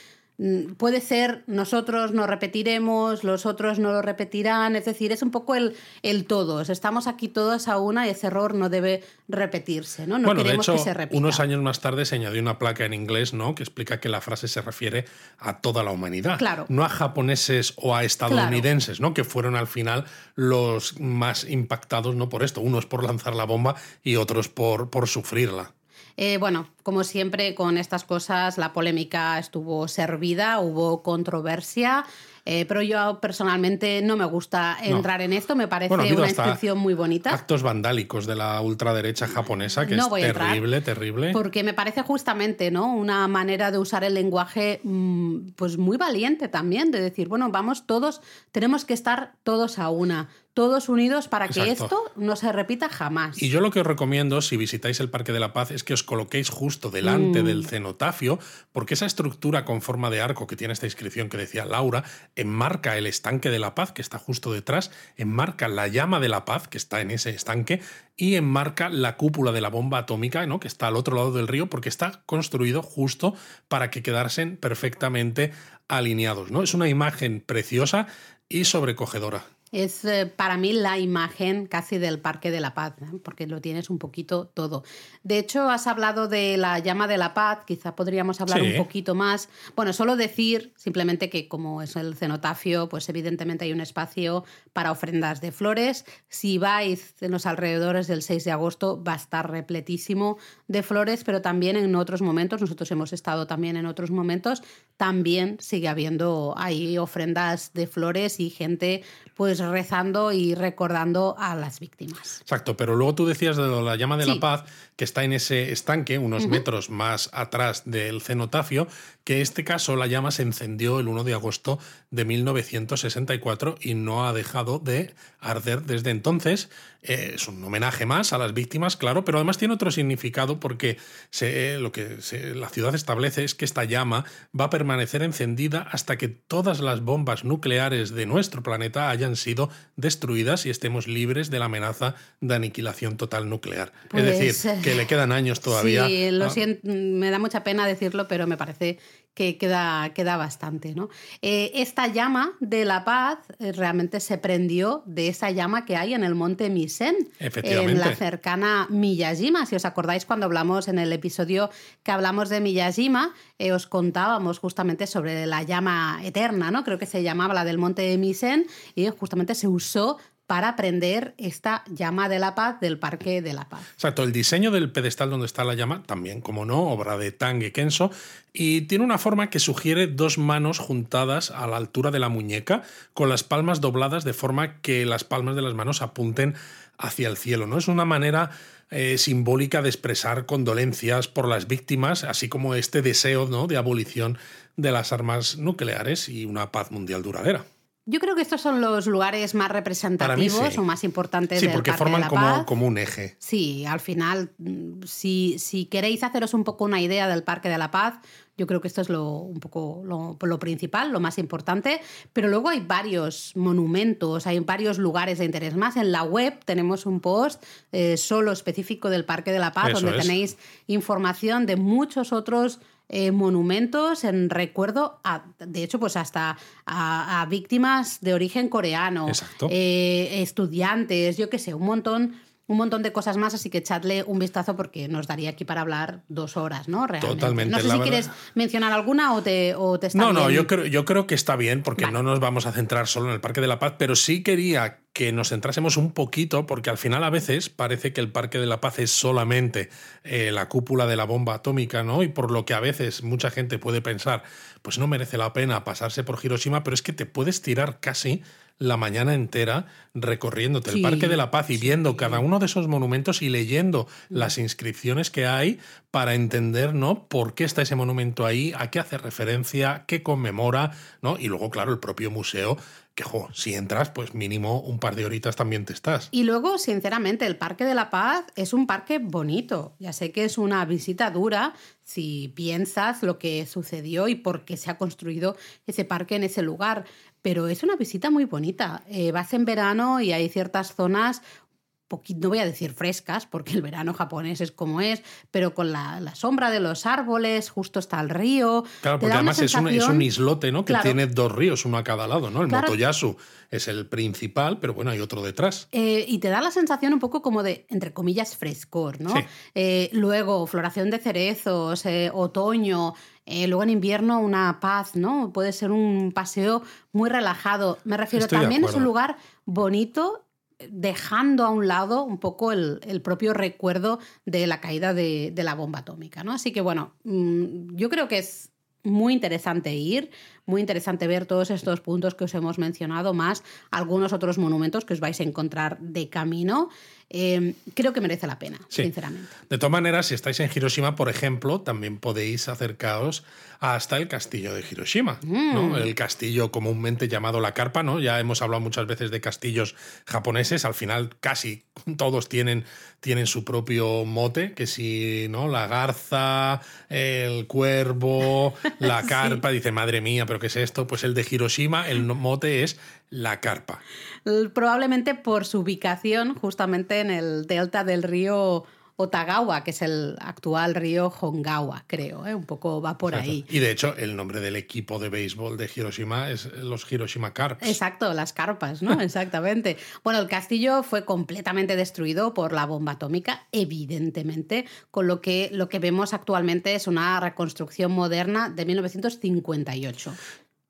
puede ser nosotros no repetiremos, los otros no lo repetirán, es decir, es un poco el, el todos. Estamos aquí todos a una y ese error no debe repetirse, ¿no? No bueno, queremos de hecho, que se repita. Unos años más tarde se añadió una placa en inglés, ¿no? Que explica que la frase se refiere a toda la humanidad. Claro. No a japoneses o a estadounidenses, ¿no? Que fueron al final los más impactados, ¿no? Por esto. Unos por lanzar la bomba y otros por, por sufrirla. Eh, bueno, como siempre con estas cosas, la polémica estuvo servida, hubo controversia. Eh, pero yo personalmente no me gusta entrar en esto, me parece una inscripción muy bonita. Actos vandálicos de la ultraderecha japonesa, que es terrible, terrible. Porque me parece justamente ¿no? una manera de usar el lenguaje mm, pues muy valiente también, de decir, bueno, vamos todos, tenemos que estar todos a una todos unidos para que esto no se repita jamás. Y yo lo que os recomiendo, si visitáis el Parque de la Paz, es que os coloquéis justo delante mm. del cenotafio, porque esa estructura con forma de arco que tiene esta inscripción que decía Laura, enmarca el estanque de la paz, que está justo detrás, enmarca la llama de la paz, que está en ese estanque, y enmarca la cúpula de la bomba atómica, ¿no? que está al otro lado del río, porque está construido justo para que quedasen perfectamente alineados. ¿no? Es una imagen preciosa y sobrecogedora es eh, para mí la imagen casi del Parque de la Paz, porque lo tienes un poquito todo. De hecho, has hablado de la llama de la paz, quizá podríamos hablar un poquito más. Bueno, solo decir simplemente que como es el cenotafio, pues evidentemente hay un espacio para ofrendas de flores. Si vais en los alrededores del 6 de agosto, va a estar repletísimo de flores, pero también en otros momentos, nosotros hemos estado también en otros momentos, también sigue habiendo ahí ofrendas de flores y gente pues rezando y recordando a las víctimas. Exacto, pero luego tú decías de la llama de la paz, que está en ese estanque, unos metros más atrás del cenotafio, que en este caso la llama se encendió el 1 de agosto de 1964 y no ha dejado de arder desde entonces. Eh, es un homenaje más a las víctimas, claro, pero además tiene otro significado porque lo que la ciudad establece es que esta llama va a permanecer encendida hasta que todas las bombas nucleares de nuestro planeta hayan sido destruidas y estemos libres de la amenaza de aniquilación total nuclear. es decir, pues, que le quedan años todavía. Sí, lo siento, me da mucha pena decirlo, pero me parece que queda, queda bastante. ¿no? Eh, esta llama de la paz eh, realmente se prendió de esa llama que hay en el monte Misen, en la cercana Miyajima. Si os acordáis cuando hablamos en el episodio que hablamos de Miyajima, eh, os contábamos justamente sobre la llama eterna, ¿no? creo que se llamaba la del monte Misen, y justamente se usó para prender esta llama de la paz del Parque de la Paz. Exacto, el diseño del pedestal donde está la llama, también, como no, obra de Tange Kenso, y tiene una forma que sugiere dos manos juntadas a la altura de la muñeca, con las palmas dobladas de forma que las palmas de las manos apunten hacia el cielo. ¿no? Es una manera eh, simbólica de expresar condolencias por las víctimas, así como este deseo ¿no? de abolición de las armas nucleares y una paz mundial duradera. Yo creo que estos son los lugares más representativos o más importantes sí, porque forman como, como, un eje. Sí, al final, si, si, queréis haceros un poco una idea del Parque de la Paz, yo creo que esto es lo, un poco lo, principal, lo más importante. Pero luego hay varios monumentos, hay varios lugares de interés más. En la web tenemos un post eh, solo específico del Parque de la Paz, donde tenéis información de muchos otros eh, monumentos en recuerdo, a, de hecho, pues hasta a, víctimas de origen coreano, eh, estudiantes, yo qué sé, un montón un montón de cosas más, así que echadle un vistazo porque nos daría aquí para hablar dos horas, ¿no? Realmente. Totalmente. No sé si quieres mencionar alguna o te, o te está No, no, yo creo, yo creo que está bien porque no nos vamos a centrar solo en el Parque de la Paz, pero sí quería que nos centrásemos un poquito porque al final a veces parece que el Parque de la Paz es solamente eh, la cúpula de la bomba atómica, ¿no? Y por lo que a veces mucha gente puede pensar, pues no merece la pena pasarse por Hiroshima, pero es que te puedes tirar casi la mañana entera recorriéndote el Parque de la Paz y viendo cada uno de esos monumentos y leyendo mm. las inscripciones que hay para entender ¿no? por qué está ese monumento ahí, a qué hace referencia, qué conmemora, ¿no? Y luego, claro, el propio museo que jo, si entras, pues mínimo un par de horitas también te estás. Y luego, sinceramente, el Parque de la Paz es un parque bonito. Ya sé que es una visita dura si piensas lo que sucedió y por qué se ha construido ese parque en ese lugar, pero es una visita muy bonita. Eh, vas en verano y hay ciertas zonas no voy a decir frescas, porque el verano japonés es como es, pero con la, sombra de los árboles, justo está el río. Claro, porque además es, un, islote, ¿no? Que tiene dos ríos, uno a cada lado, ¿no? El Motoyasu es el principal, pero bueno, hay otro detrás. Eh, y te da la sensación un poco como de, entre comillas, frescor, ¿no? Eh, luego, floración de cerezos, eh, otoño, luego en invierno una paz, ¿no? Puede ser un paseo muy relajado. Me refiero, también es un lugar bonito dejando a un lado un poco el, propio recuerdo de la caída de, la bomba atómica. ¿no? Así que bueno, mm, yo creo que es muy interesante ir, muy interesante ver todos estos puntos que os hemos mencionado, más algunos otros monumentos que os vais a encontrar de camino. Em, creo que merece la pena, sinceramente. De todas maneras, si estáis en Hiroshima, por ejemplo, también podéis acercaros hasta el castillo de Hiroshima, mm. el castillo comúnmente llamado la carpa, ¿no? Ya hemos hablado muchas veces de castillos japoneses, al final casi <laughs> todos tienen, tienen su propio mote, que si, ¿no? La garza, el cuervo, la <laughs> carpa, dice, madre mía, pero ¿qué es esto? Pues el de Hiroshima, el mote es la carpa. Probablemente por su ubicación justamente en el delta del río Otagawa, que es el actual río Hongawa, creo, ¿eh? un poco va por ahí. Y de hecho, el nombre del equipo de béisbol de Hiroshima es los Hiroshima Carps. Exacto, las carpas, ¿no? <laughs> Exactamente. Bueno, el castillo fue completamente destruido por la bomba atómica, evidentemente, con lo que lo que vemos actualmente es una reconstrucción moderna de 1958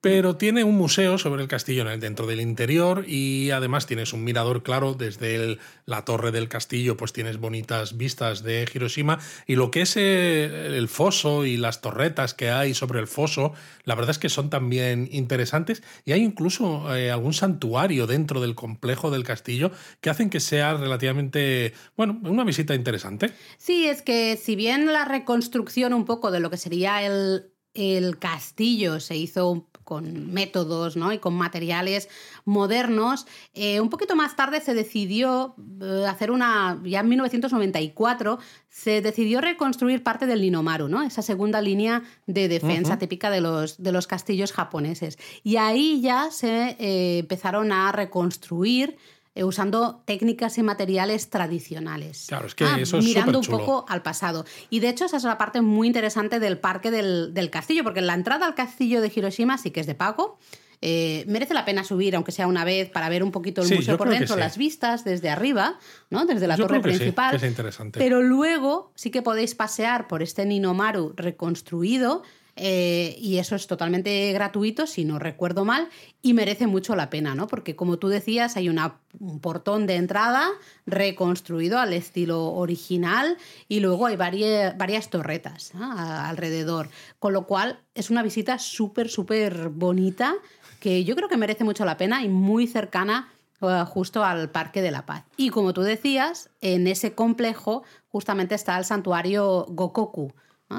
pero tiene un museo sobre el castillo dentro del interior y además tienes un mirador claro desde la torre del castillo, pues tienes bonitas vistas de Hiroshima y lo que es eh, el, foso y las torretas que hay sobre el foso, la verdad es que son también interesantes y hay incluso eh, algún santuario dentro del complejo del castillo que hacen que sea relativamente, bueno, una visita interesante. Sí, es que si bien la reconstrucción un poco de lo que sería el, el castillo se hizo con métodos ¿no? y con materiales modernos. Eh, un poquito más tarde se decidió eh, hacer una, ya en 1994, se decidió reconstruir parte del Ninomaru, ¿no? esa segunda línea de defensa típica de los, de los castillos japoneses. Y ahí ya se eh, empezaron a reconstruir usando técnicas y materiales tradicionales. Claro, es que ah, eso es Mirando un poco al pasado. Y de hecho, esa es la parte muy interesante del parque del, castillo, porque la entrada al castillo de Hiroshima sí que es de pago. Eh, merece la pena subir, aunque sea una vez, para ver un poquito el museo por dentro, las vistas desde arriba, ¿no? desde la torre principal. es interesante. Pero luego sí que podéis pasear por este Ninomaru reconstruido eh, y eso es totalmente gratuito, si no recuerdo mal, y merece mucho la pena, ¿no? Porque como tú decías, hay un portón de entrada reconstruido al estilo original y luego hay varias, varias torretas alrededor, con lo cual es una visita súper, súper bonita que yo creo que merece mucho la pena y muy cercana eh, justo al Parque de la Paz. Y como tú decías, en ese complejo justamente está el santuario Gokoku,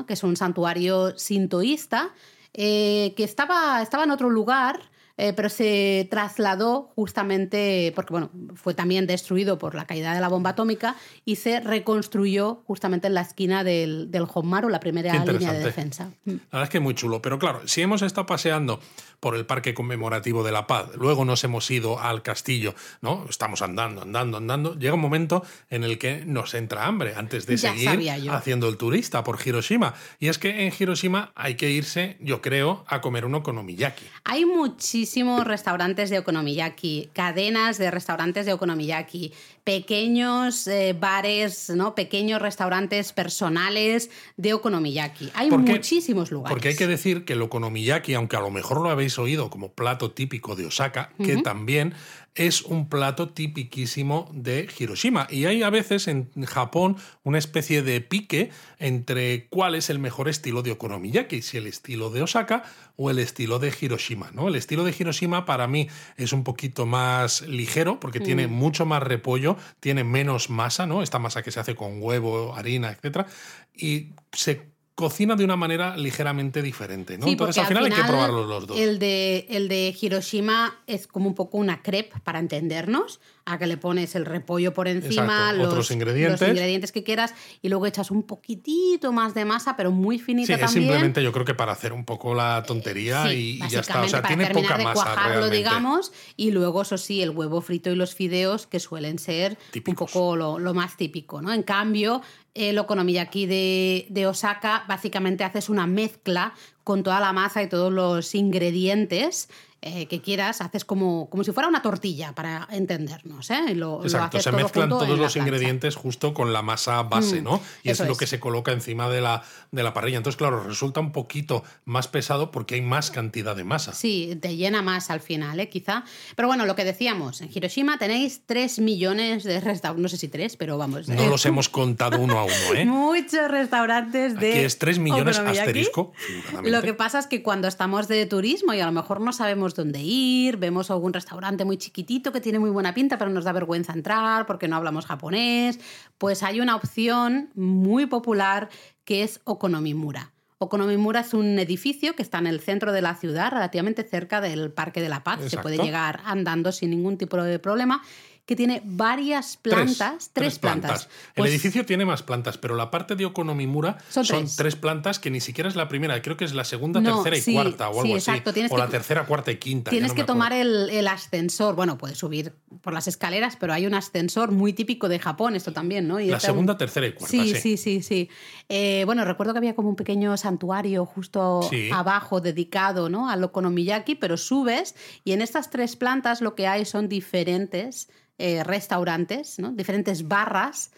que es un santuario sintoísta, eh, que estaba, estaba en otro lugar, eh, pero se trasladó justamente, porque bueno, fue también destruido por la caída de la bomba atómica y se reconstruyó justamente en la esquina del, del Honmaru, la primera línea de defensa. La verdad es que es muy chulo, pero claro, si hemos estado paseando por el Parque Conmemorativo de la Paz, luego nos hemos ido al castillo, ¿no? Estamos andando, andando, andando. Llega un momento en el que nos entra hambre antes de seguir haciendo el turista por Hiroshima. Y es que en Hiroshima hay que irse, yo creo, a comer un okonomiyaki. Hay muchísimos restaurantes de okonomiyaki, cadenas de restaurantes de okonomiyaki, pequeños eh, bares, ¿no? pequeños restaurantes personales de okonomiyaki. Hay muchísimos lugares. Porque hay que decir que el okonomiyaki, aunque a lo mejor lo habéis oído como plato típico de Osaka, que también es un plato tipiquísimo de Hiroshima. Y hay a veces en Japón una especie de pique entre cuál es el mejor estilo de okonomiyaki, si el estilo de Osaka o el estilo de Hiroshima. ¿no? El estilo de Hiroshima para mí es un poquito más ligero porque tiene mm. mucho más repollo, tiene menos masa, ¿no? esta masa que se hace con huevo, harina, etc. Y se cocina de una manera ligeramente diferente, ¿no? Entonces al final, hay que probarlos los dos. El de, el de Hiroshima es como un poco una crepe para entendernos, a que le pones el repollo por encima, los, Otros ingredientes. los ingredientes que quieras y luego echas un poquitito más de masa, pero muy finita sí, Es simplemente yo creo que para hacer un poco la tontería y, ya está. O sea, tiene poca de masa cuajarlo, digamos, y luego eso sí, el huevo frito y los fideos que suelen ser un poco lo, lo, más típico, ¿no? En cambio, el okonomiyaki de, de Osaka, básicamente haces una mezcla con toda la masa y todos los ingredientes eh, que quieras, haces como, como si fuera una tortilla, para entendernos. ¿eh? Lo, Exacto, se mezclan todos los ingredientes justo con la masa base, mm, ¿no? Y es lo que se coloca encima de la, de la parrilla. Entonces, claro, resulta un poquito más pesado porque hay más cantidad de masa. Sí, te llena más al final, ¿eh? quizá. Pero bueno, lo que decíamos, en Hiroshima tenéis 3 millones de restaurantes, no sé si 3, pero vamos. No los hemos contado uno a uno, ¿eh? <laughs> Muchos restaurantes de... Aquí es 3 millones asterisco. Lo que pasa es que cuando estamos de turismo y a lo mejor no sabemos dónde ir, vemos algún restaurante muy chiquitito que tiene muy buena pinta, pero nos da vergüenza entrar porque no hablamos japonés, pues hay una opción muy popular que es Okonomimura. Okonomimura es un edificio que está en el centro de la ciudad, relativamente cerca del Parque de la Paz. Se puede llegar andando sin ningún tipo de problema que tiene varias plantas, tres, plantas. el pues edificio tiene más plantas, pero la parte de Okonomimura son, tres. plantas que ni siquiera es la primera, creo que es la segunda, tercera y cuarta o algo así. o la tercera, cuarta y quinta. Tienes que tomar el, ascensor, bueno, puedes subir por las escaleras, pero hay un ascensor muy típico de Japón, esto también, ¿no? la segunda, tercera y cuarta. Sí, sí, sí, sí. Eh, bueno, recuerdo que había como un pequeño santuario justo abajo dedicado ¿no? al Okonomiyaki, pero subes y en estas tres plantas lo que hay son diferentes eh, restaurantes, diferentes barras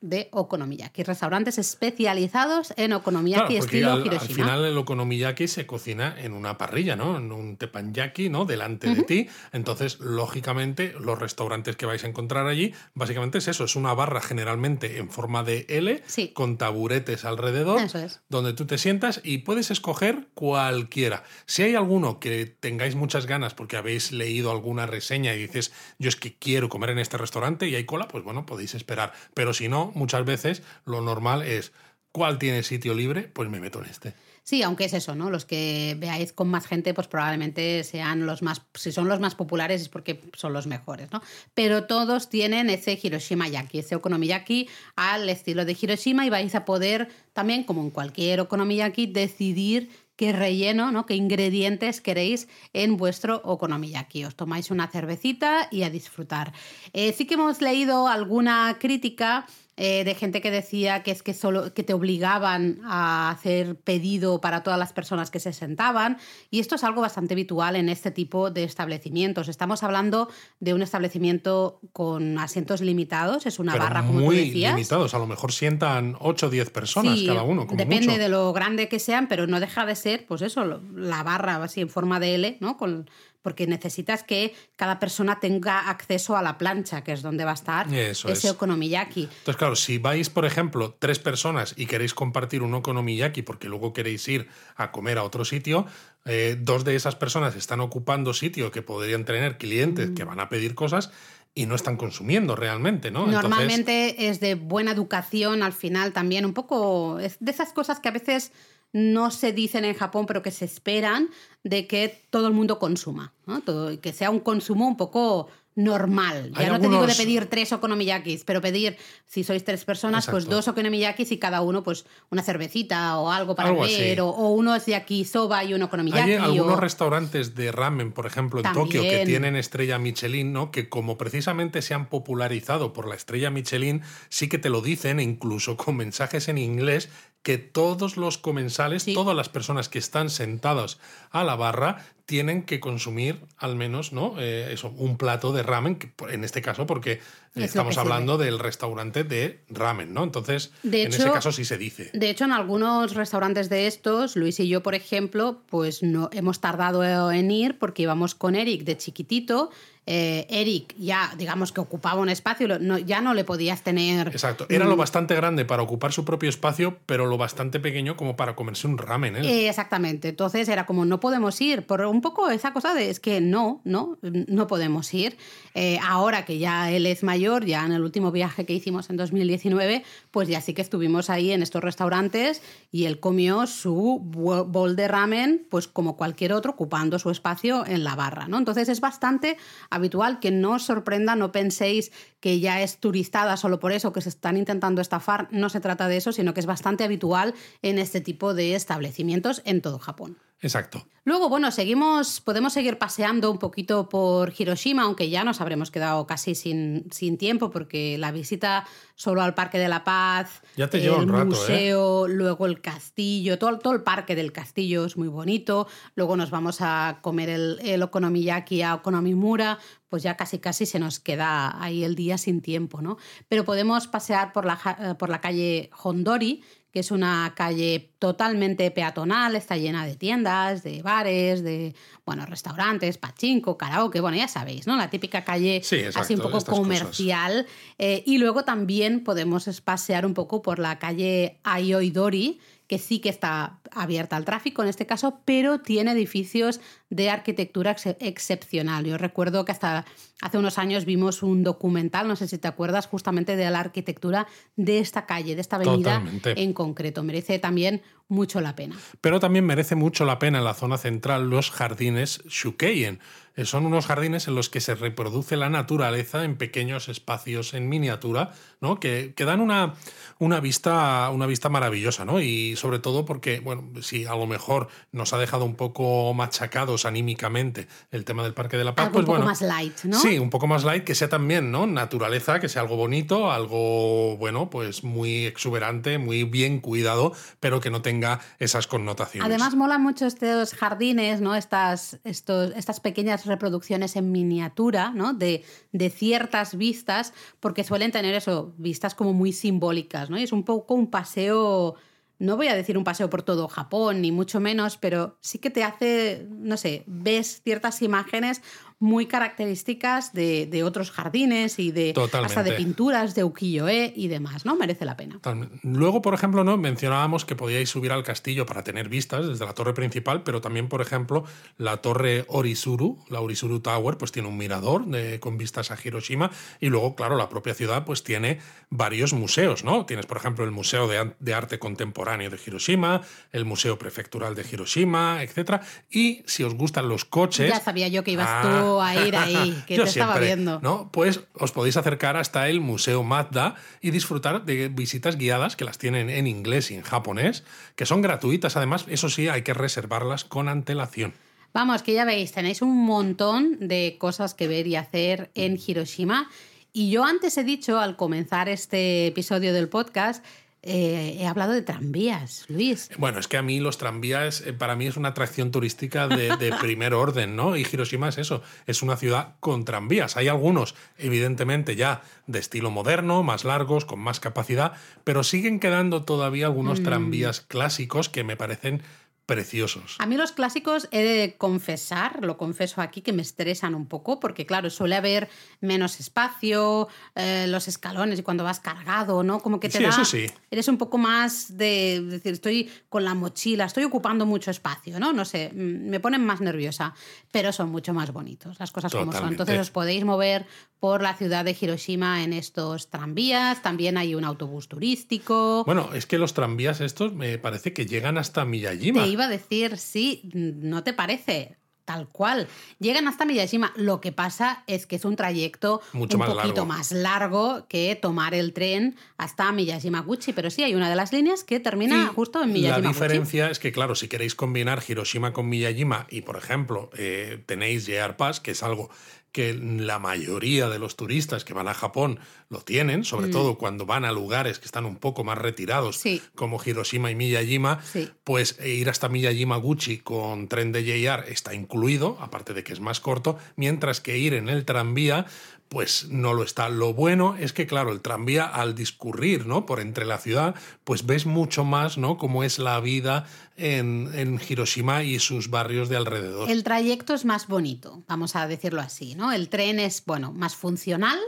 de okonomiyaki, restaurantes especializados en okonomiyaki estilo al, Hiroshima. Al final el okonomiyaki se cocina en una parrilla, ¿no? En un tepanyaki, ¿no? Delante de ti. Entonces, lógicamente, los restaurantes que vais a encontrar allí, básicamente es eso, es una barra generalmente en forma de L, con taburetes alrededor, donde tú te sientas y puedes escoger cualquiera. Si hay alguno que tengáis muchas ganas porque habéis leído alguna reseña y dices, yo es que quiero comer en este restaurante y hay cola, pues bueno, podéis esperar. Pero si no, muchas veces lo normal es, ¿cuál tiene sitio libre? Pues me meto en este. Sí, aunque es eso, ¿no? Los que veáis con más gente, pues probablemente sean los más, si son los más populares es porque son los mejores, ¿no? Pero todos tienen ese Hiroshima Yaki, ese Okonomiyaki al estilo de Hiroshima y vais a poder también, como en cualquier Okonomiyaki, decidir qué relleno, ¿no? qué ingredientes queréis en vuestro okonomiyaki. Os tomáis una cervecita y a disfrutar. Eh, sí que hemos leído alguna crítica eh, de gente que decía que es que solo que te obligaban a hacer pedido para todas las personas que se sentaban y esto es algo bastante habitual en este tipo de establecimientos. Estamos hablando de un establecimiento con asientos limitados, es una barra como muy tú decías. limitados, a lo mejor sientan 8 o 10 personas cada uno, como depende de lo grande que sean, pero no deja de ser pues eso, la barra así en forma de L, ¿no? Con porque necesitas que cada persona tenga acceso a la plancha, que es donde va a estar ese okonomiyaki. Entonces, claro, si vais, por ejemplo, tres personas y queréis compartir un okonomiyaki porque luego queréis ir a comer a otro sitio, eh, dos de esas personas están ocupando sitio que podrían tener clientes que mm. van a pedir cosas y no están consumiendo realmente, ¿no? Normalmente es de buena educación al final también, un poco es de esas cosas que a veces no se dicen en Japón, pero que se esperan de que todo el mundo consuma, ¿no? que sea un consumo un poco normal. Ya no te digo de pedir tres okonomiyakis, pero pedir, si sois tres personas, pues dos okonomiyakis y cada uno pues una cervecita o algo para beber, o, uno es de soba y un okonomiyaki. Hay algunos restaurantes de ramen, por ejemplo, en Tokio, que tienen estrella Michelin, ¿no? que como precisamente se han popularizado por la estrella Michelin, sí que te lo dicen, incluso con mensajes en inglés, que todos los comensales, todas las personas que están sentados a la barra, tienen que consumir al menos ¿no? Eh, eso, un plato de ramen, en este caso porque estamos hablando del restaurante de ramen, ¿no? Entonces, en ese caso sí se dice. De hecho, en algunos restaurantes de estos, Luis y yo, por ejemplo, pues no hemos tardado en ir porque íbamos con Eric de chiquitito eh, Eric ya, digamos que ocupaba un espacio, ya no le podías tener. Exacto, era lo bastante grande para ocupar su propio espacio, pero lo bastante pequeño como para comerse un ramen. ¿eh? exactamente, entonces era como no podemos ir por un un poco esa cosa de es que no, no, no podemos ir. Eh, ahora que ya él es mayor, ya en el último viaje que hicimos en 2019, pues ya sí que estuvimos ahí en estos restaurantes y él comió su bol de ramen, pues como cualquier otro, ocupando su espacio en la barra, ¿no? Entonces es bastante habitual que no os sorprenda, no penséis que ya es turistada solo por eso, que se están intentando estafar, no se trata de eso, sino que es bastante habitual en este tipo de establecimientos en todo Japón. Exacto. Luego, bueno, seguimos, podemos seguir paseando un poquito por Hiroshima, aunque ya nos habremos quedado casi sin, sin tiempo, porque la visita solo al Parque de la Paz, ya te el ¿eh? museo, luego el castillo, todo, todo el parque del castillo es muy bonito. Luego nos vamos a comer el, el okonomiyaki a Okonomimura, pues ya casi casi se nos queda ahí el día sin tiempo, ¿no? Pero podemos pasear por la, por la calle Hondori, que es una calle totalmente peatonal, está llena de tiendas, de bares, de bueno, restaurantes, pachinko, karaoke, bueno, ya sabéis, ¿no? La típica calle así un poco comercial. Eh, y luego también podemos pasear un poco por la calle Ayoidori, que sí que está abierta al tráfico en este caso, pero tiene edificios de arquitectura excepcional. Yo recuerdo que hasta hace unos años vimos un documental, no sé si te acuerdas, justamente de la arquitectura de esta calle, de esta avenida en concreto. Merece también mucho la pena. Pero también merece mucho la pena en la zona central los jardines Shukeien eh, son unos jardines en los que se reproduce la naturaleza en pequeños espacios en miniatura, ¿no? que, que dan una, una, vista, una vista maravillosa, ¿no? Y sobre todo porque, bueno, si a lo mejor nos ha dejado un poco machacados anímicamente el tema del Parque de la Paz, algo pues un poco más light, ¿no? Sí, un poco más light, que sea también, ¿no? Naturaleza, que sea algo bonito, algo, bueno, pues muy exuberante, muy bien cuidado, pero que no tenga esas connotaciones. Además, mola mucho estos jardines, ¿no? Estas, estos, estas pequeñas reproducciones en miniatura, ¿no? De, de, ciertas vistas, porque suelen tener eso, vistas como muy simbólicas, ¿no? Y es un poco un paseo, no voy a decir un paseo por todo Japón, ni mucho menos, pero sí que te hace, no sé, ves ciertas imágenes muy características de, otros jardines y de hasta de pinturas de ukiyo-e y demás, ¿no? Merece la pena. Luego, por ejemplo, ¿no? mencionábamos que podíais subir al castillo para tener vistas desde la torre principal, pero también, por ejemplo, la torre Orisuru, la Orisuru Tower, pues tiene un mirador con vistas a Hiroshima y luego, claro, la propia ciudad pues tiene varios museos, ¿no? Tienes, por ejemplo, el Museo de, de Arte Contemporáneo de Hiroshima, el Museo Prefectural de Hiroshima, etc. Y si os gustan los coches... Ya sabía yo que ibas ah, tú a ir ahí, <laughs> que te estaba viendo. ¿no? Pues os podéis acercar hasta el Museo Mazda y disfrutar de visitas guiadas que las tienen en inglés y en japonés, que son gratuitas. Además, eso sí, hay que reservarlas con antelación. Vamos, que ya veis, tenéis un montón de cosas que ver y hacer en Hiroshima. Y yo antes he dicho, al comenzar este episodio del podcast, eh, he hablado de tranvías, Luis. Bueno, es que a mí los tranvías, eh, para mí es una atracción turística de, de, <laughs> primer orden, ¿no? Y Hiroshima es eso, es una ciudad con tranvías. Hay algunos, evidentemente, ya de estilo moderno, más largos, con más capacidad, pero siguen quedando todavía algunos mm. tranvías clásicos que me parecen preciosos. A mí los clásicos he de confesar, lo confieso aquí, que me estresan un poco, porque claro, suele haber menos espacio, eh, los escalones y cuando vas cargado, ¿no? Como que te sí, da... Eso sí. Eres un poco más de, decir, estoy con la mochila, estoy ocupando mucho espacio, ¿no? No sé, mm, me ponen más nerviosa, pero son mucho más bonitos, las cosas como son. Entonces os podéis mover por la ciudad de Hiroshima en estos tranvías, también hay un autobús turístico. Bueno, es que los tranvías estos me parece que llegan hasta Miyajima iba a decir, sí, ¿no te parece? Tal cual. Llegan hasta Miyajima. Lo que pasa es que es un trayecto Mucho un más poquito largo. más largo que tomar el tren hasta Miyajima Guchi. Pero sí, hay una de las líneas que termina justo en Miyajima La diferencia es que, claro, si queréis combinar Hiroshima con Miyajima y, por ejemplo, eh, tenéis JR Pass, que es algo que la mayoría de los turistas que van a Japón lo tienen, sobre mm. todo cuando van a lugares que están un poco más retirados, como Hiroshima y Miyajima, pues e ir hasta Miyajima Guchi con tren de JR está incluido, aparte de que es más corto, mientras que ir en el tranvía pues no lo está. Lo bueno es que, claro, el tranvía al discurrir, ¿no? Por entre la ciudad, pues ves mucho más, ¿no? Cómo es la vida en, en, Hiroshima y sus barrios de alrededor. El trayecto es más bonito, vamos a decirlo así, ¿no? El tren es, bueno, más funcional.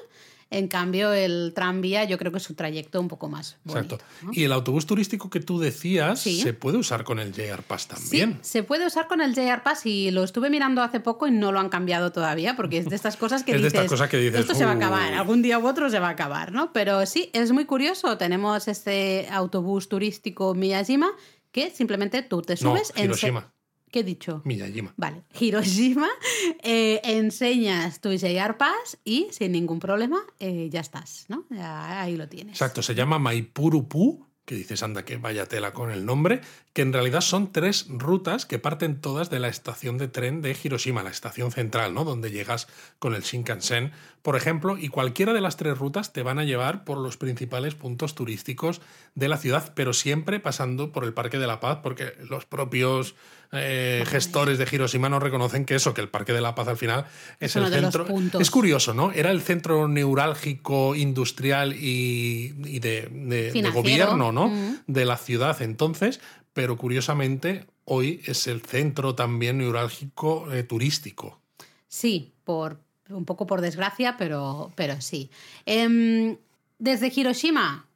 En cambio, el tranvía yo creo que es su trayecto un poco más bonito. Exacto. Y el autobús turístico que tú decías se puede usar con el JR Pass también. Sí, se puede usar con el JR Pass y lo estuve mirando hace poco y no lo han cambiado todavía porque es de estas cosas que, <laughs> dices, esto se va a acabar, algún día u otro se va a acabar, ¿no? Pero sí, es muy curioso. Tenemos este autobús turístico Miyajima que simplemente tú te subes en Hiroshima. ¿Qué he dicho? Miyajima. Vale, Hiroshima, eh, enseñas tu JR Pass y sin ningún problema eh, ya estás, ¿no? ahí lo tienes. Exacto, se llama Maipurupu que dices, anda, que vaya tela con el nombre, que en realidad son tres rutas que parten todas de la estación de tren de Hiroshima, la estación central, ¿no? Donde llegas con el Shinkansen, por ejemplo, y cualquiera de las tres rutas te van a llevar por los principales puntos turísticos de la ciudad, pero siempre pasando por el Parque de la Paz, porque los propios eh, gestores de Hiroshima no reconocen que eso, que el Parque de la Paz al final es, el centro. Es curioso, ¿no? Era el centro neurálgico, industrial y, de, gobierno, ¿no? De la ciudad entonces, pero curiosamente hoy es el centro también neurálgico eh, turístico. Sí, por un poco por desgracia, pero, pero sí. Em, desde Hiroshima,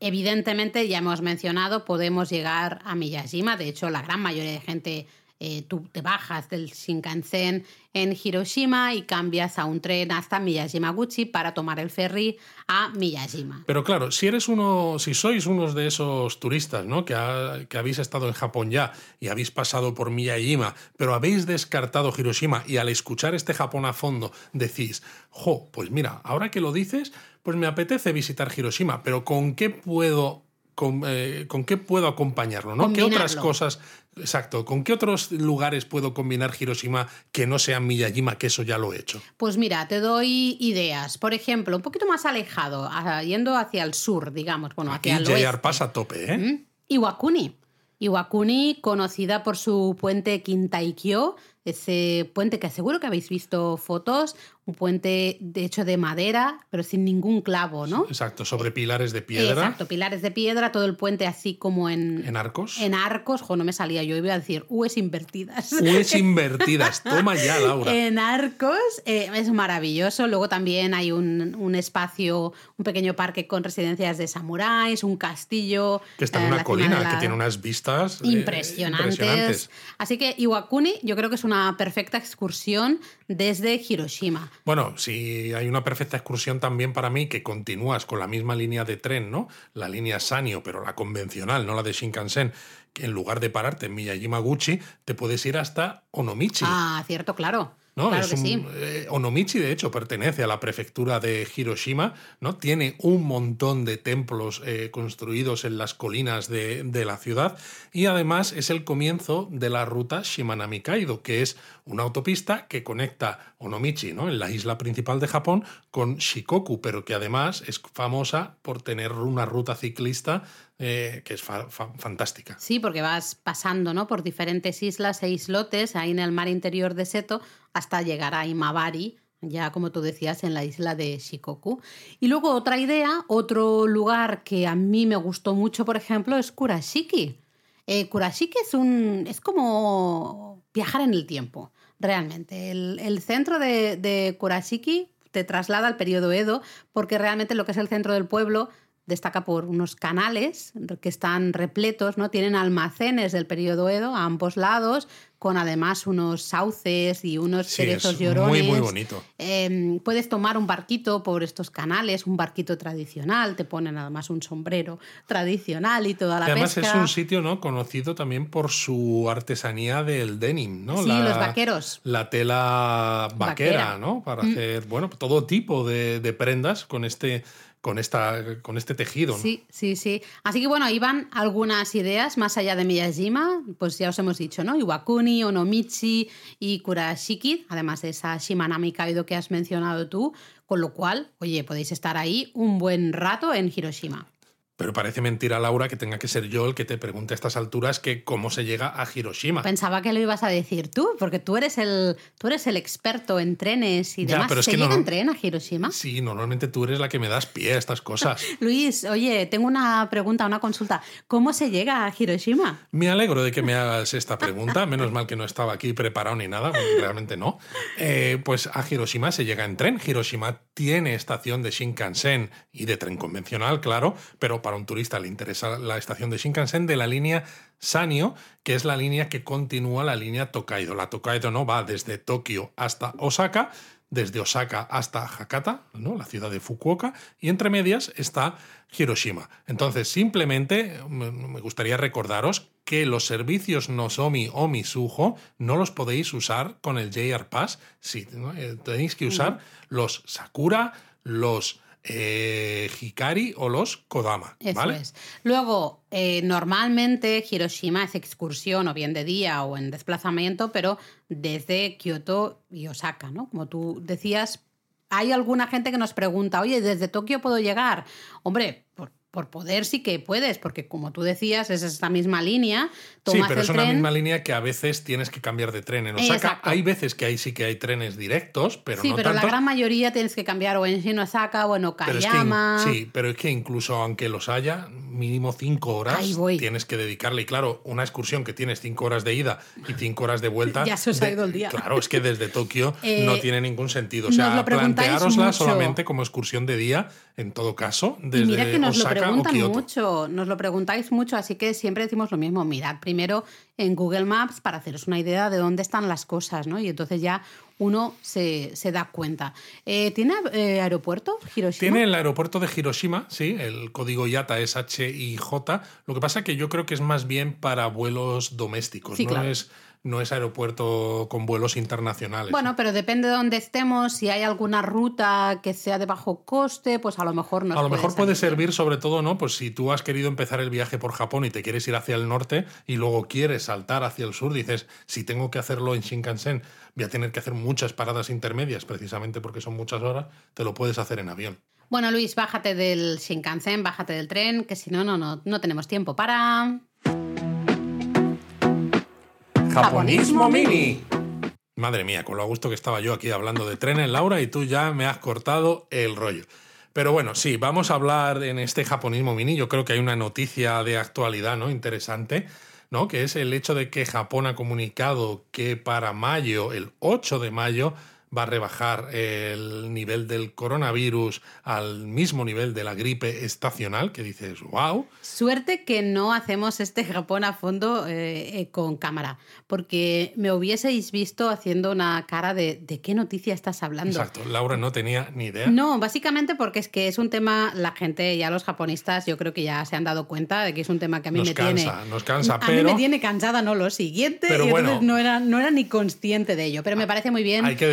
Evidentemente, ya hemos mencionado, podemos llegar a Miyajima. De hecho, la gran mayoría de gente eh, tú te bajas del Shinkansen en Hiroshima y cambias a un tren hasta Miyajima-Guchi para tomar el ferry a Miyajima. Pero claro, si eres uno, si sois unos de esos turistas, ¿no? Que, que habéis estado en Japón ya y habéis pasado por Miyajima, pero habéis descartado Hiroshima y al escuchar este Japón a fondo decís, jo, pues mira, ahora que lo dices, pues me apetece visitar Hiroshima, pero ¿con qué puedo con, eh, con, qué puedo acompañarlo, ¿no? ¿Qué otras cosas Exacto. ¿Con qué otros lugares puedo combinar Hiroshima que no sean Miyajima, que eso ya lo he hecho? Pues mira, te doy ideas. Por ejemplo, un poquito más alejado, yendo hacia el sur, digamos, bueno, hacia el oeste. pasa a tope, ¿eh? ¿Mm? Iwakuni. Iwakuni, conocida por su puente Kintaikyo, ese puente que seguro que habéis visto fotos, un puente de hecho de madera, pero sin ningún clavo, ¿no? Exacto, sobre pilares de piedra. Exacto, pilares de piedra, todo el puente así como en... ¿En arcos? En arcos, jo, no me salía yo, iba a decir Ues invertidas. Ues <laughs> invertidas, toma ya, Laura. en arcos, eh, es maravilloso. Luego también hay un, un, espacio, un pequeño parque con residencias de samuráis, un castillo. Que está en una colina, que tiene unas vistas eh, impresionantes. impresionantes. Así que Iwakuni yo creo que es una perfecta excursión desde Hiroshima. Bueno, si hay una perfecta excursión también para mí que continúas con la misma línea de tren, ¿no? La línea Sanyo, pero la convencional, no la de Shinkansen, que en lugar de pararte en Miyajima-Guchi, te puedes ir hasta Onomichi. Ah, cierto, claro. ¿No? Claro es sí. Eh, Onomichi, de hecho, pertenece a la prefectura de Hiroshima, ¿no? Tiene un montón de templos eh, construidos en las colinas de, de, la ciudad y además es el comienzo de la ruta Shimanami-Kaido, que es una autopista que conecta Onomichi, ¿no? En la isla principal de Japón, con Shikoku, pero que además es famosa por tener una ruta ciclista eh, que es fantástica. Sí, porque vas pasando ¿no? por diferentes islas e islotes ahí en el mar interior de Seto hasta llegar a Imabari, ya como tú decías, en la isla de Shikoku. Y luego otra idea, otro lugar que a mí me gustó mucho, por ejemplo, es Kurashiki. Eh, Kurashiki es, un, es como viajar en el tiempo, realmente. El, centro de, de Kurashiki te traslada al periodo Edo, porque realmente lo que es el centro del pueblo destaca por unos canales que están repletos, ¿no? Tienen almacenes del periodo Edo a ambos lados, con además unos sauces y unos cerezos llorones. Muy, muy bonito. Em, puedes tomar un barquito por estos canales, un barquito tradicional, te ponen además un sombrero tradicional y toda la además es un sitio ¿no? conocido también por su artesanía del denim, ¿no? Sí, los vaqueros. La tela vaquera, ¿no? Para mm. hacer, bueno, todo tipo de, de prendas con este con, esta, con este tejido. Sí, sí, sí. Así que bueno, iban algunas ideas más allá de Miyajima, pues ya os hemos dicho, ¿no? Iwakuni, Onomichi y Kurashiki, además de esa Shimanami Kaido que has mencionado tú, con lo cual, oye, podéis estar ahí un buen rato en Hiroshima. Pero parece mentira, Laura, que tenga que ser yo el que te pregunte a estas alturas que cómo se llega a Hiroshima. Pensaba que lo ibas a decir tú, porque tú eres el, tú eres el experto en trenes y demás. ¿Se llega en tren a Hiroshima? Sí, normalmente tú eres la que me das pie a estas cosas. <laughs> Luis, oye, tengo una pregunta, una consulta. ¿Cómo se llega a Hiroshima? Me alegro de que me hagas esta pregunta. <laughs> Menos mal que no estaba aquí preparado ni nada, realmente no. Eh, pues a Hiroshima se llega en tren. Hiroshima tiene estación de Shinkansen y de tren convencional, claro, pero para un turista le interesa la estación de Shinkansen de la línea Sanyo, que es la línea que continúa la línea Tokaido. La Tokaido no va desde Tokio hasta Osaka, desde Osaka hasta Hakata, ¿no? la ciudad de Fukuoka, y entre medias está Hiroshima. Entonces, simplemente me gustaría recordaros que los servicios Nozomi o Misuho no los podéis usar con el JR Pass, sí, eh, tenéis que usar los Sakura, los eh, Hikari o los Kodama. ¿vale? Luego, eh, normalmente Hiroshima es excursión o bien de día o en desplazamiento, pero desde Kioto y Osaka, ¿no? Como tú decías, hay alguna gente que nos pregunta, oye, ¿desde Tokio puedo llegar? Hombre, por por poder sí que puedes, porque como tú decías, es esta misma línea. sí, pero es una misma línea que a veces tienes que cambiar de tren. En Osaka hay veces que ahí sí que hay trenes directos, pero sí, pero la gran mayoría tienes que cambiar o en Osaka o en Okayama. sí, pero es que incluso aunque los haya, mínimo cinco horas tienes que dedicarle. Y claro, una excursión que tienes cinco horas de ida y cinco horas de vuelta. <laughs> ya se os ha ido el día. Claro, es que desde Tokio <laughs> no eh, tiene ningún sentido. O sea, planteárosla solamente como excursión de día, en todo caso, desde Osaka preguntan mucho, nos lo preguntáis mucho, así que siempre decimos lo mismo. Mirad primero en Google Maps para haceros una idea de dónde están las cosas, ¿no? Y entonces ya uno se, da cuenta. Eh, ¿Tiene eh, aeropuerto Hiroshima? Tiene el aeropuerto de Hiroshima, sí, el código YATA es HIJ. Lo que pasa es que yo creo que es más bien para vuelos domésticos, no es no es aeropuerto con vuelos internacionales. Bueno, pero depende de dónde estemos, si hay alguna ruta que sea de bajo coste, pues a lo mejor no. A lo mejor puede servir sobre todo, ¿no? Pues si tú has querido empezar el viaje por Japón y te quieres ir hacia el norte y luego quieres saltar hacia el sur, dices, si tengo que hacerlo en Shinkansen, voy a tener que hacer muchas paradas intermedias, precisamente porque son muchas horas, te lo puedes hacer en avión. Bueno, Luis, bájate del Shinkansen, bájate del tren, que si no, no, no, no tenemos tiempo para... Japonismo Mini. Madre mía, con lo a gusto que estaba yo aquí hablando de trenes, Laura, y tú ya me has cortado el rollo. Pero bueno, sí, vamos a hablar en este japonismo mini. Yo creo que hay una noticia de actualidad, ¿no? Interesante, ¿no? Que es el hecho de que Japón ha comunicado que para mayo, el 8 de mayo, va a rebajar el nivel del coronavirus al mismo nivel de la gripe estacional, que dices, wow. Suerte que no hacemos este Japón a fondo eh, eh, con cámara, porque me hubieseis visto haciendo una cara de ¿de qué noticia estás hablando? Exacto, Laura no tenía ni idea. No, básicamente porque es que es un tema, la gente, ya los japonistas, yo creo que ya se han dado cuenta de que es un tema que a mí nos me cansa, tiene... Nos cansa, a mí me tiene cansada, no lo siguiente, pero bueno, no era, no era ni consciente de ello, pero me parece muy bien. Hay que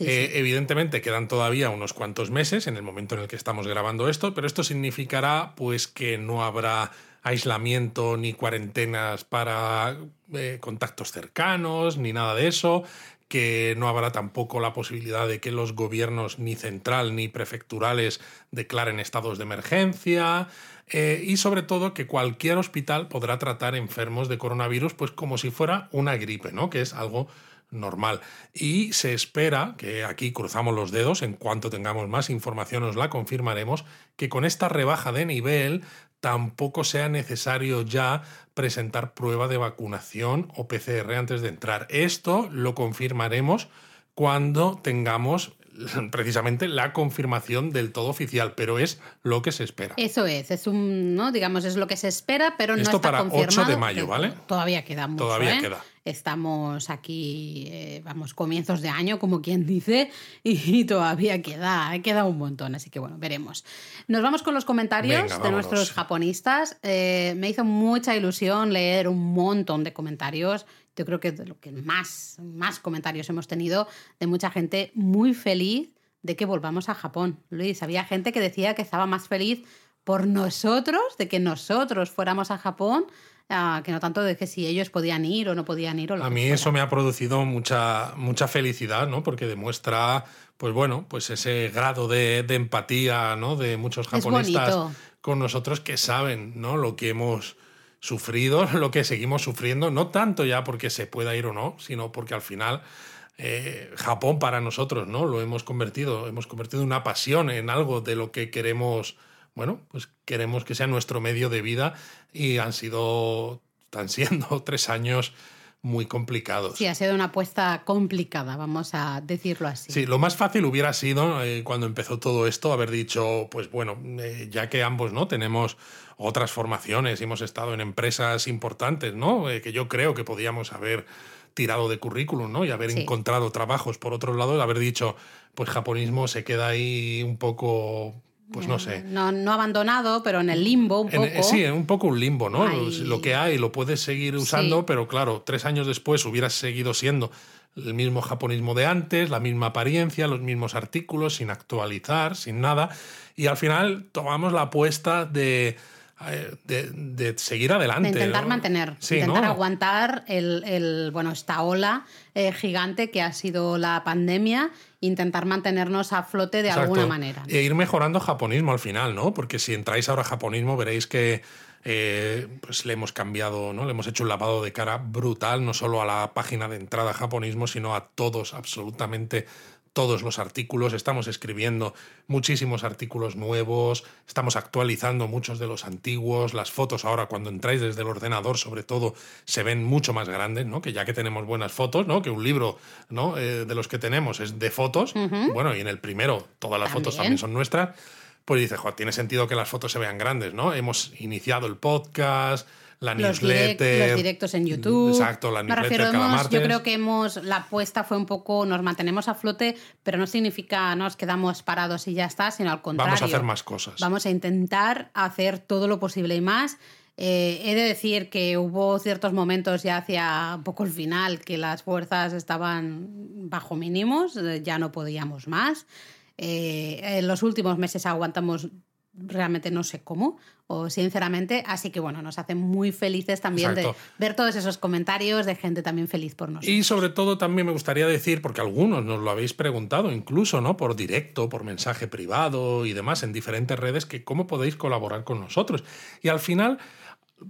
eh, evidentemente quedan todavía unos cuantos meses en el momento en el que estamos grabando esto, pero esto significará pues que no habrá aislamiento ni cuarentenas para eh, contactos cercanos ni nada de eso, que no habrá tampoco la posibilidad de que los gobiernos ni central ni prefecturales declaren estados de emergencia eh, y sobre todo que cualquier hospital podrá tratar enfermos de coronavirus pues como si fuera una gripe, ¿no? Que es algo normal. Y se espera, que aquí cruzamos los dedos, en cuanto tengamos más información os la confirmaremos, que con esta rebaja de nivel tampoco sea necesario ya presentar prueba de vacunación o PCR antes de entrar. Esto lo confirmaremos cuando tengamos <laughs> precisamente la confirmación del todo oficial, pero es lo que se espera. Eso es, es un, ¿no? digamos, es lo que se espera, pero no está para confirmado. 8 de mayo, ¿vale? Todavía queda mucho. Todavía ¿eh? queda. Estamos aquí, eh, vamos, comienzos de año, como quien dice, y todavía queda, queda un montón, así que bueno, veremos. Nos vamos con los comentarios de nuestros japonistas. Eh, me hizo mucha ilusión leer un montón de comentarios. Yo creo que de lo que más, más comentarios hemos tenido de mucha gente muy feliz de que volvamos a Japón. Luis, había gente que decía que estaba más feliz por nosotros, de que nosotros fuéramos a Japón, ah, que no tanto de que si ellos podían ir o no podían ir. O a mí eso me ha producido mucha, mucha felicidad, ¿no? Porque demuestra, pues bueno, pues ese grado de, empatía, ¿no? De muchos japonistas con nosotros que saben, ¿no? Lo que hemos sufrido, <laughs> lo que seguimos sufriendo, no tanto ya porque se pueda ir o no, sino porque al final eh, Japón para nosotros, ¿no? Lo hemos convertido, hemos convertido una pasión en algo de lo que queremos, bueno, pues queremos que sea nuestro medio de vida y han sido, están siendo <laughs> tres años muy complicados. Sí, ha sido una apuesta complicada, vamos a decirlo así. Sí, lo más fácil hubiera sido eh, cuando empezó todo esto haber dicho, pues bueno, eh, ya que ambos no tenemos otras formaciones y hemos estado en empresas importantes, ¿no? que yo creo que podíamos haber tirado de currículum, ¿no? Y haber encontrado trabajos. Por otro lado, haber dicho, pues japonismo se queda ahí un poco pues no sé. No, no abandonado, pero en el limbo un poco. sí, un poco un limbo, ¿no? Lo que hay lo puedes seguir usando, pero claro, tres años después hubieras seguido siendo el mismo japonismo de antes, la misma apariencia, los mismos artículos, sin actualizar, sin nada. Y al final tomamos la apuesta de de, seguir adelante. De intentar mantener, intentar aguantar el, bueno, esta ola eh, gigante que ha sido la pandemia, intentar mantenernos a flote de alguna manera. E ir mejorando japonismo al final, ¿no? Porque si entráis ahora a japonismo veréis que eh, pues le hemos cambiado, ¿no? Le hemos hecho un lavado de cara brutal, no solo a la página de entrada a japonismo, sino a todos, absolutamente todos los artículos, estamos escribiendo muchísimos artículos nuevos, estamos actualizando muchos de los antiguos, las fotos ahora cuando entráis desde el ordenador sobre todo se ven mucho más grandes, ¿no? que ya que tenemos buenas fotos, ¿no? que un libro ¿no? Eh, de los que tenemos es de fotos, bueno, y en el primero todas las fotos también son nuestras, pues dice, tiene sentido que las fotos se vean grandes, ¿no? Hemos iniciado el podcast, la newsletter. los directos en YouTube. Exacto, la newsletter cada martes. Yo creo que hemos, la apuesta fue un poco, nos mantenemos a flote, pero no significa nos quedamos parados y ya está, sino al contrario. Vamos a hacer más cosas. Vamos a intentar hacer todo lo posible y más. Eh, he de decir que hubo ciertos momentos ya hacia un poco el final que las fuerzas estaban bajo mínimos, eh, ya no podíamos más. Eh, en los últimos meses aguantamos realmente no sé cómo, o sinceramente, así que bueno, nos hace muy felices también de ver todos esos comentarios de gente también feliz por nosotros. Y sobre todo también me gustaría decir, porque algunos nos lo habéis preguntado, incluso, ¿no? Por directo, por mensaje privado y demás en diferentes redes, que cómo podéis colaborar con nosotros. Y al final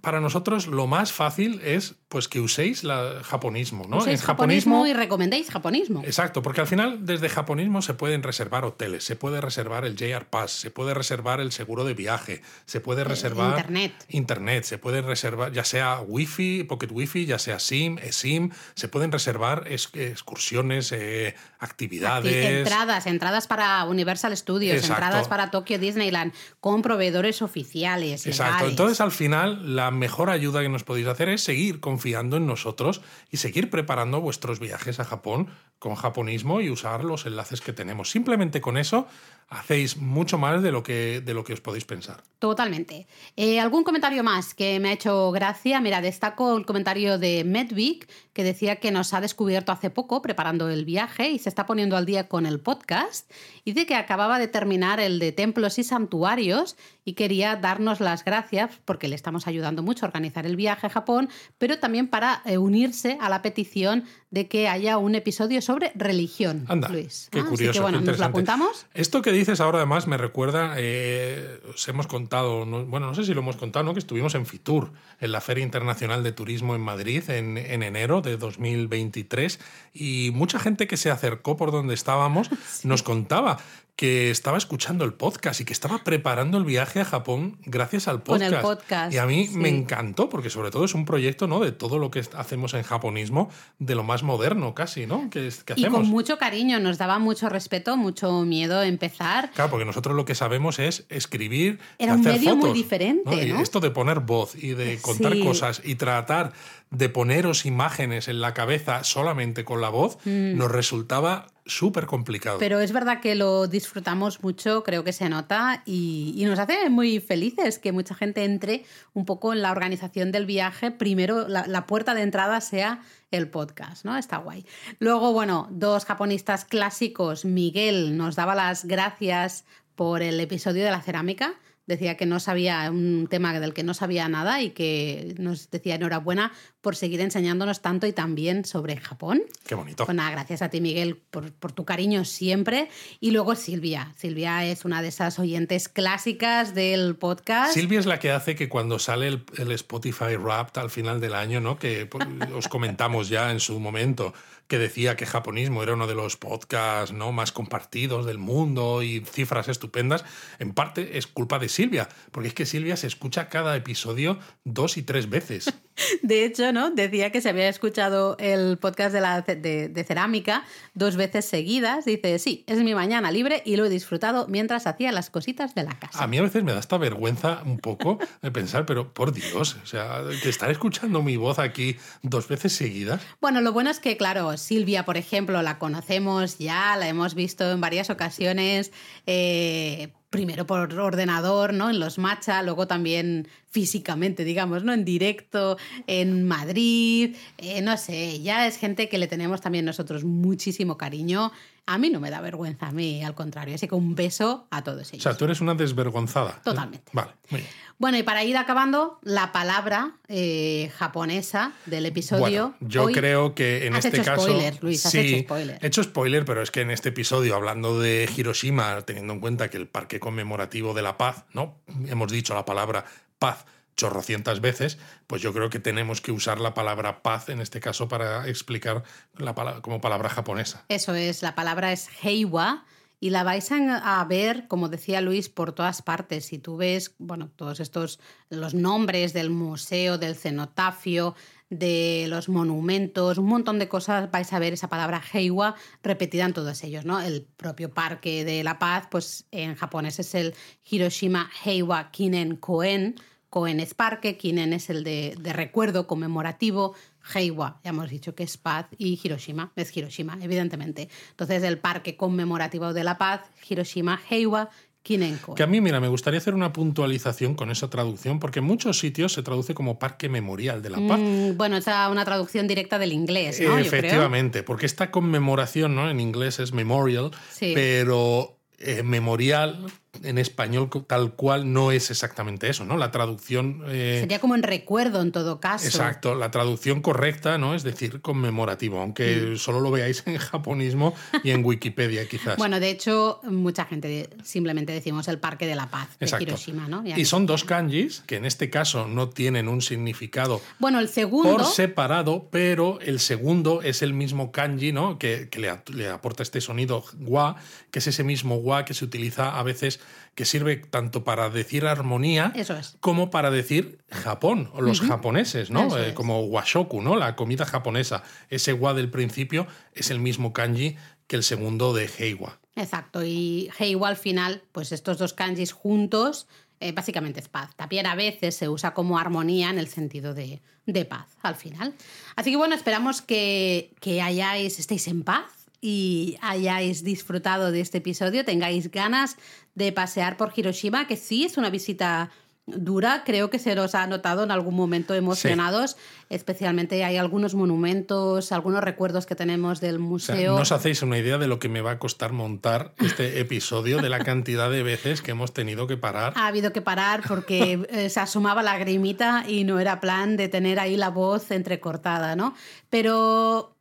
para nosotros lo más fácil es pues que uséis el japonismo, ¿no? Uséis japonismo, y recomendéis japonismo. Exacto, porque al final desde japonismo se pueden reservar hoteles, se puede reservar el JR Pass, se puede reservar el seguro de viaje, se puede reservar internet, internet, se puede reservar ya sea wifi, pocket wifi, ya sea SIM, eSIM, se pueden reservar excursiones, eh, actividades, entradas, entradas para Universal Studios, entradas para Tokyo Disneyland con proveedores oficiales. Exacto. Entonces al final la mejor ayuda que nos podéis hacer es seguir confiando en nosotros y seguir preparando vuestros viajes a Japón con japonismo y usar los enlaces que tenemos. Simplemente con eso hacéis mucho más de lo que, de lo que os podéis pensar. Totalmente. Eh, ¿Algún comentario más que me ha hecho gracia? Mira, destaco el comentario de Medvic, que decía que nos ha descubierto hace poco preparando el viaje y se está poniendo al día con el podcast. Y dice que acababa de terminar el de templos y santuarios y quería darnos las gracias porque le estamos ayudando mucho a organizar el viaje a Japón, pero también para eh, unirse a la petición de que haya un episodio sobre religión. Anda, Luis. qué curioso. que bueno, nos lo apuntamos. Esto que dices ahora además me recuerda, eh, os hemos contado, bueno, no sé si lo hemos contado, ¿no? que estuvimos en Fitur, en la Feria Internacional de Turismo en Madrid en, en enero de 2023 y mucha gente que se acercó por donde estábamos <laughs> nos contaba que estaba escuchando el podcast y que estaba preparando el viaje a Japón gracias al podcast. Con el podcast y a mí me encantó, porque sobre todo es un proyecto ¿no? de todo lo que hacemos en japonismo, de lo más moderno casi, ¿no? Que, que hacemos. Y con mucho cariño, nos daba mucho respeto, mucho miedo empezar. Claro, porque nosotros lo que sabemos es escribir, Era un medio muy diferente. ¿no? Esto de poner voz y de contar cosas y tratar de poneros imágenes en la cabeza solamente con la voz, mm. nos resultaba súper complicado. Pero es verdad que lo disfrutamos mucho, creo que se nota y, nos hace muy felices que mucha gente entre un poco en la organización del viaje. Primero, la, puerta de entrada sea el podcast, ¿no? Está guay. Luego, bueno, dos japonistas clásicos, Miguel nos daba las gracias por el episodio de la cerámica decía que no sabía un tema del que no sabía nada y que nos decía enhorabuena por seguir enseñándonos tanto y también sobre Japón. Qué bonito. Pues nada, gracias a ti, Miguel, por, por, tu cariño siempre. Y luego Silvia. Silvia es una de esas oyentes clásicas del podcast. Silvia es la que hace que cuando sale el, el Spotify Wrapped al final del año, ¿no? Que pues, os comentamos ya en su momento, que decía que japonismo era uno de los podcasts ¿no? más compartidos del mundo y cifras estupendas, en parte es culpa de Silvia, porque es que Silvia se escucha cada episodio dos y tres veces. <laughs> De hecho, ¿no? Decía que se había escuchado el podcast de, la, de, cerámica dos veces seguidas. Dice, sí, es mi mañana libre y lo he disfrutado mientras hacía las cositas de la casa. A mí a veces me da esta vergüenza un poco de pensar, pero por Dios, o sea, que estar escuchando mi voz aquí dos veces seguidas. Bueno, lo bueno es que, claro, Silvia, por ejemplo, la conocemos ya, la hemos visto en varias ocasiones. Eh, primero por ordenador, ¿no? En los matcha, luego también físicamente, digamos, ¿no? En directo, en Madrid, eh, no sé, ya es gente que le tenemos también nosotros muchísimo cariño. A mí no me da vergüenza, a mí al contrario, así que un beso a todos ellos. O sea, tú eres una desvergonzada. Totalmente. Vale, muy bien. Bueno, y para ir acabando, la palabra eh, japonesa del episodio. yo creo que en has este hecho caso. Spoiler, Luis, has sí, hecho spoiler. He hecho spoiler, pero es que en este episodio, hablando de Hiroshima, teniendo en cuenta que el Parque Conmemorativo de la Paz, ¿no? Hemos dicho la palabra paz chorrocientas veces, pues yo creo que tenemos que usar la palabra paz en este caso para explicar la palabra, como palabra japonesa. Eso es, la palabra es heiwa y la vais a ver, como decía Luis, por todas partes. Si tú ves, bueno, todos estos, los nombres del museo, del cenotafio, de los monumentos, un montón de cosas, vais a ver esa palabra heiwa repetida en todos ellos, ¿no? El propio Parque de la Paz, pues en japonés es el Hiroshima Heiwa Kinen Koen, Koen es parque, Kinen es el de, de recuerdo conmemorativo, Heiwa, ya hemos dicho que es paz, y Hiroshima es Hiroshima, evidentemente. Entonces, el parque conmemorativo de la paz, Hiroshima Heiwa Kinen Koen. Que a mí, mira, me gustaría hacer una puntualización con esa traducción, porque en muchos sitios se traduce como Parque Memorial de la Paz. Mm, bueno, es una traducción directa del inglés, ¿no? Efectivamente, porque esta conmemoración, ¿no? En inglés es memorial, Sí. pero eh, memorial en español tal cual no es exactamente eso, ¿no? La traducción... eh, Sería como en recuerdo en todo caso. Exacto, la traducción correcta, ¿no? Es decir, conmemorativo, aunque solo lo veáis en japonismo y en Wikipedia quizás. <laughs> Bueno, de hecho, mucha gente simplemente decimos el Parque de la Paz de Exacto. Hiroshima, ¿no? Y son dos kanjis que en este caso no tienen un significado Bueno, el segundo. por separado, pero el segundo es el mismo kanji, ¿no? Que, que le, aporta este sonido wa, que es ese mismo wa que se utiliza a veces, que sirve tanto para decir armonía es. como para decir Japón o los japoneses, ¿no? Eh, como washoku, ¿no? La comida japonesa. Ese wa del principio es el mismo kanji que el segundo de heiwa. Exacto, y Heiwa al final, pues estos dos kanjis juntos, eh, básicamente es paz. También a veces se usa como armonía en el sentido de, de paz al final. Así que bueno, esperamos que, que hayáis, estéis en paz y hayáis disfrutado de este episodio, tengáis ganas de pasear por Hiroshima, que sí es una visita dura, creo que se los ha notado en algún momento emocionados, especialmente hay algunos monumentos, algunos recuerdos que tenemos del O sea, museo. no os hacéis una idea de lo que me va a costar montar este <laughs> episodio, de la cantidad de veces que hemos tenido que parar. Ha habido que parar porque eh, se asomaba la grimita y no era plan de tener ahí la voz entrecortada, ¿no? Pero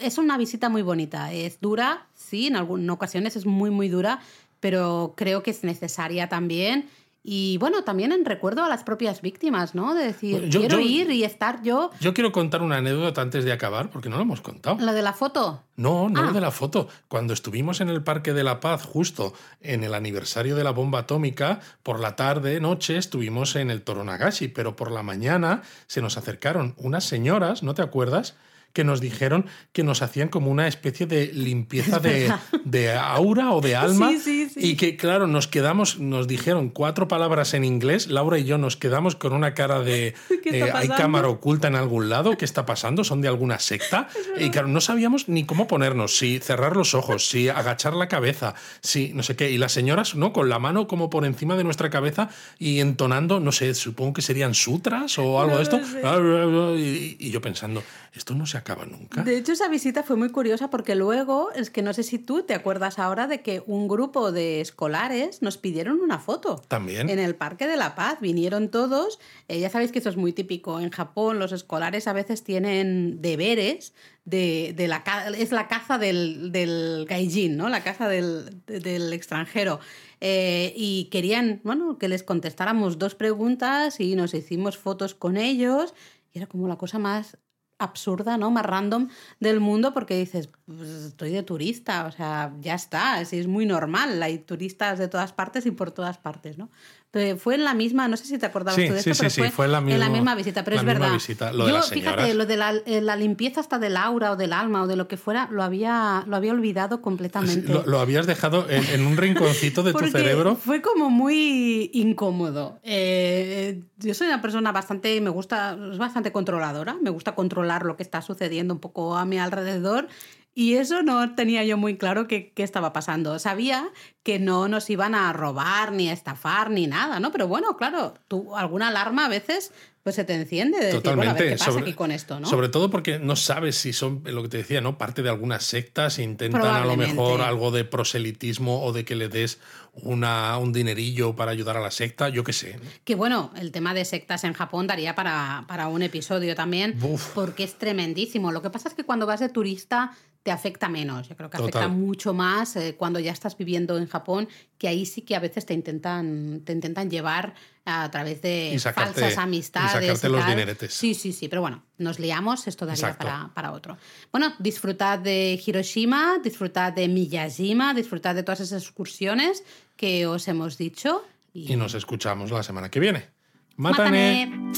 es una visita muy bonita. Es dura, sí, en algunas ocasiones es muy, muy dura, pero creo que es necesaria también. Y bueno, también en recuerdo a las propias víctimas, ¿no? De decir, yo- quiero yo- ir y estar yo. Yo quiero contar una anécdota antes de acabar, porque no lo hemos contado. Lo de la foto. No, no Ah. lo de la foto. Cuando estuvimos en el Parque de la Paz, justo en el aniversario de la bomba atómica, por la tarde, noche, estuvimos en el Toronagashi, pero por la mañana se nos acercaron unas señoras, ¿no te acuerdas? Que nos dijeron que nos hacían como una especie de limpieza de, de aura o de alma. Sí, sí, sí. Y que, claro, nos quedamos, nos dijeron cuatro palabras en inglés. Laura y yo nos quedamos con una cara de. <laughs> ¿Qué está eh, ¿Hay cámara oculta en algún lado? ¿Qué está pasando? ¿Son de alguna secta? <laughs> Y claro, no sabíamos ni cómo ponernos, si cerrar los ojos, si agachar la cabeza, si no sé qué. Y las señoras, ¿no? Con la mano como por encima de nuestra cabeza y entonando, no sé, supongo que serían sutras o algo de esto. Y, y yo pensando, esto no se acaba nunca. De hecho, esa visita fue muy curiosa porque luego, es que no sé si tú te acuerdas ahora de que un grupo de escolares nos pidieron una foto. También. En el Parque de la Paz. Vinieron todos. Eh, ya sabéis que eso es muy típico. En Japón los escolares a veces tienen deberes de, de la es la caza del, del gaijin, ¿no? La caza del, del extranjero. Eh, y querían, bueno, que les contestáramos dos preguntas y nos hicimos fotos con ellos. Y era como la cosa más absurda, ¿no? Más random del mundo porque dices, pues estoy de turista, o sea, ya está, es, es muy normal, hay turistas de todas partes y por todas partes, ¿no? Fue en la misma, no sé si te acordabas tú de esto, pero fue, fue en, la misma, visita, pero es verdad. Yo, fíjate, lo de eh, la, limpieza hasta del aura o del alma o de lo que fuera, lo había, lo había olvidado completamente. Lo, habías dejado en, un rinconcito de tu cerebro. Fue como muy incómodo. Eh, yo soy una persona bastante, me gusta, es bastante controladora, me gusta controlar lo que está sucediendo un poco a mi alrededor y eso no tenía yo muy claro qué, estaba pasando. Sabía que no nos iban a robar, ni a estafar, ni nada, ¿no? Pero bueno, claro, tú, alguna alarma a veces pues se te enciende de Totalmente. ¿qué pasa aquí con esto, ¿no? Sobre todo porque no sabes si son, lo que te decía, ¿no? Parte de algunas sectas, intentan a lo mejor algo de proselitismo o de que le des una, un dinerillo para ayudar a la secta, yo qué sé. Que bueno, el tema de sectas en Japón daría para, para un episodio también, porque es tremendísimo. Lo que pasa es que cuando vas de turista te afecta menos. Yo creo que afecta mucho más eh, cuando ya estás viviendo en Japón, que ahí sí que a veces te intentan, te intentan llevar a través de falsas amistades. Y sacarte los dineretes. Sí, sí, sí, pero bueno, nos liamos, esto daría para, para, otro. Bueno, disfrutad de Hiroshima, disfrutad de Miyajima, disfrutad de todas esas excursiones que os hemos dicho. Y, nos escuchamos la semana que viene. ¡Mátane!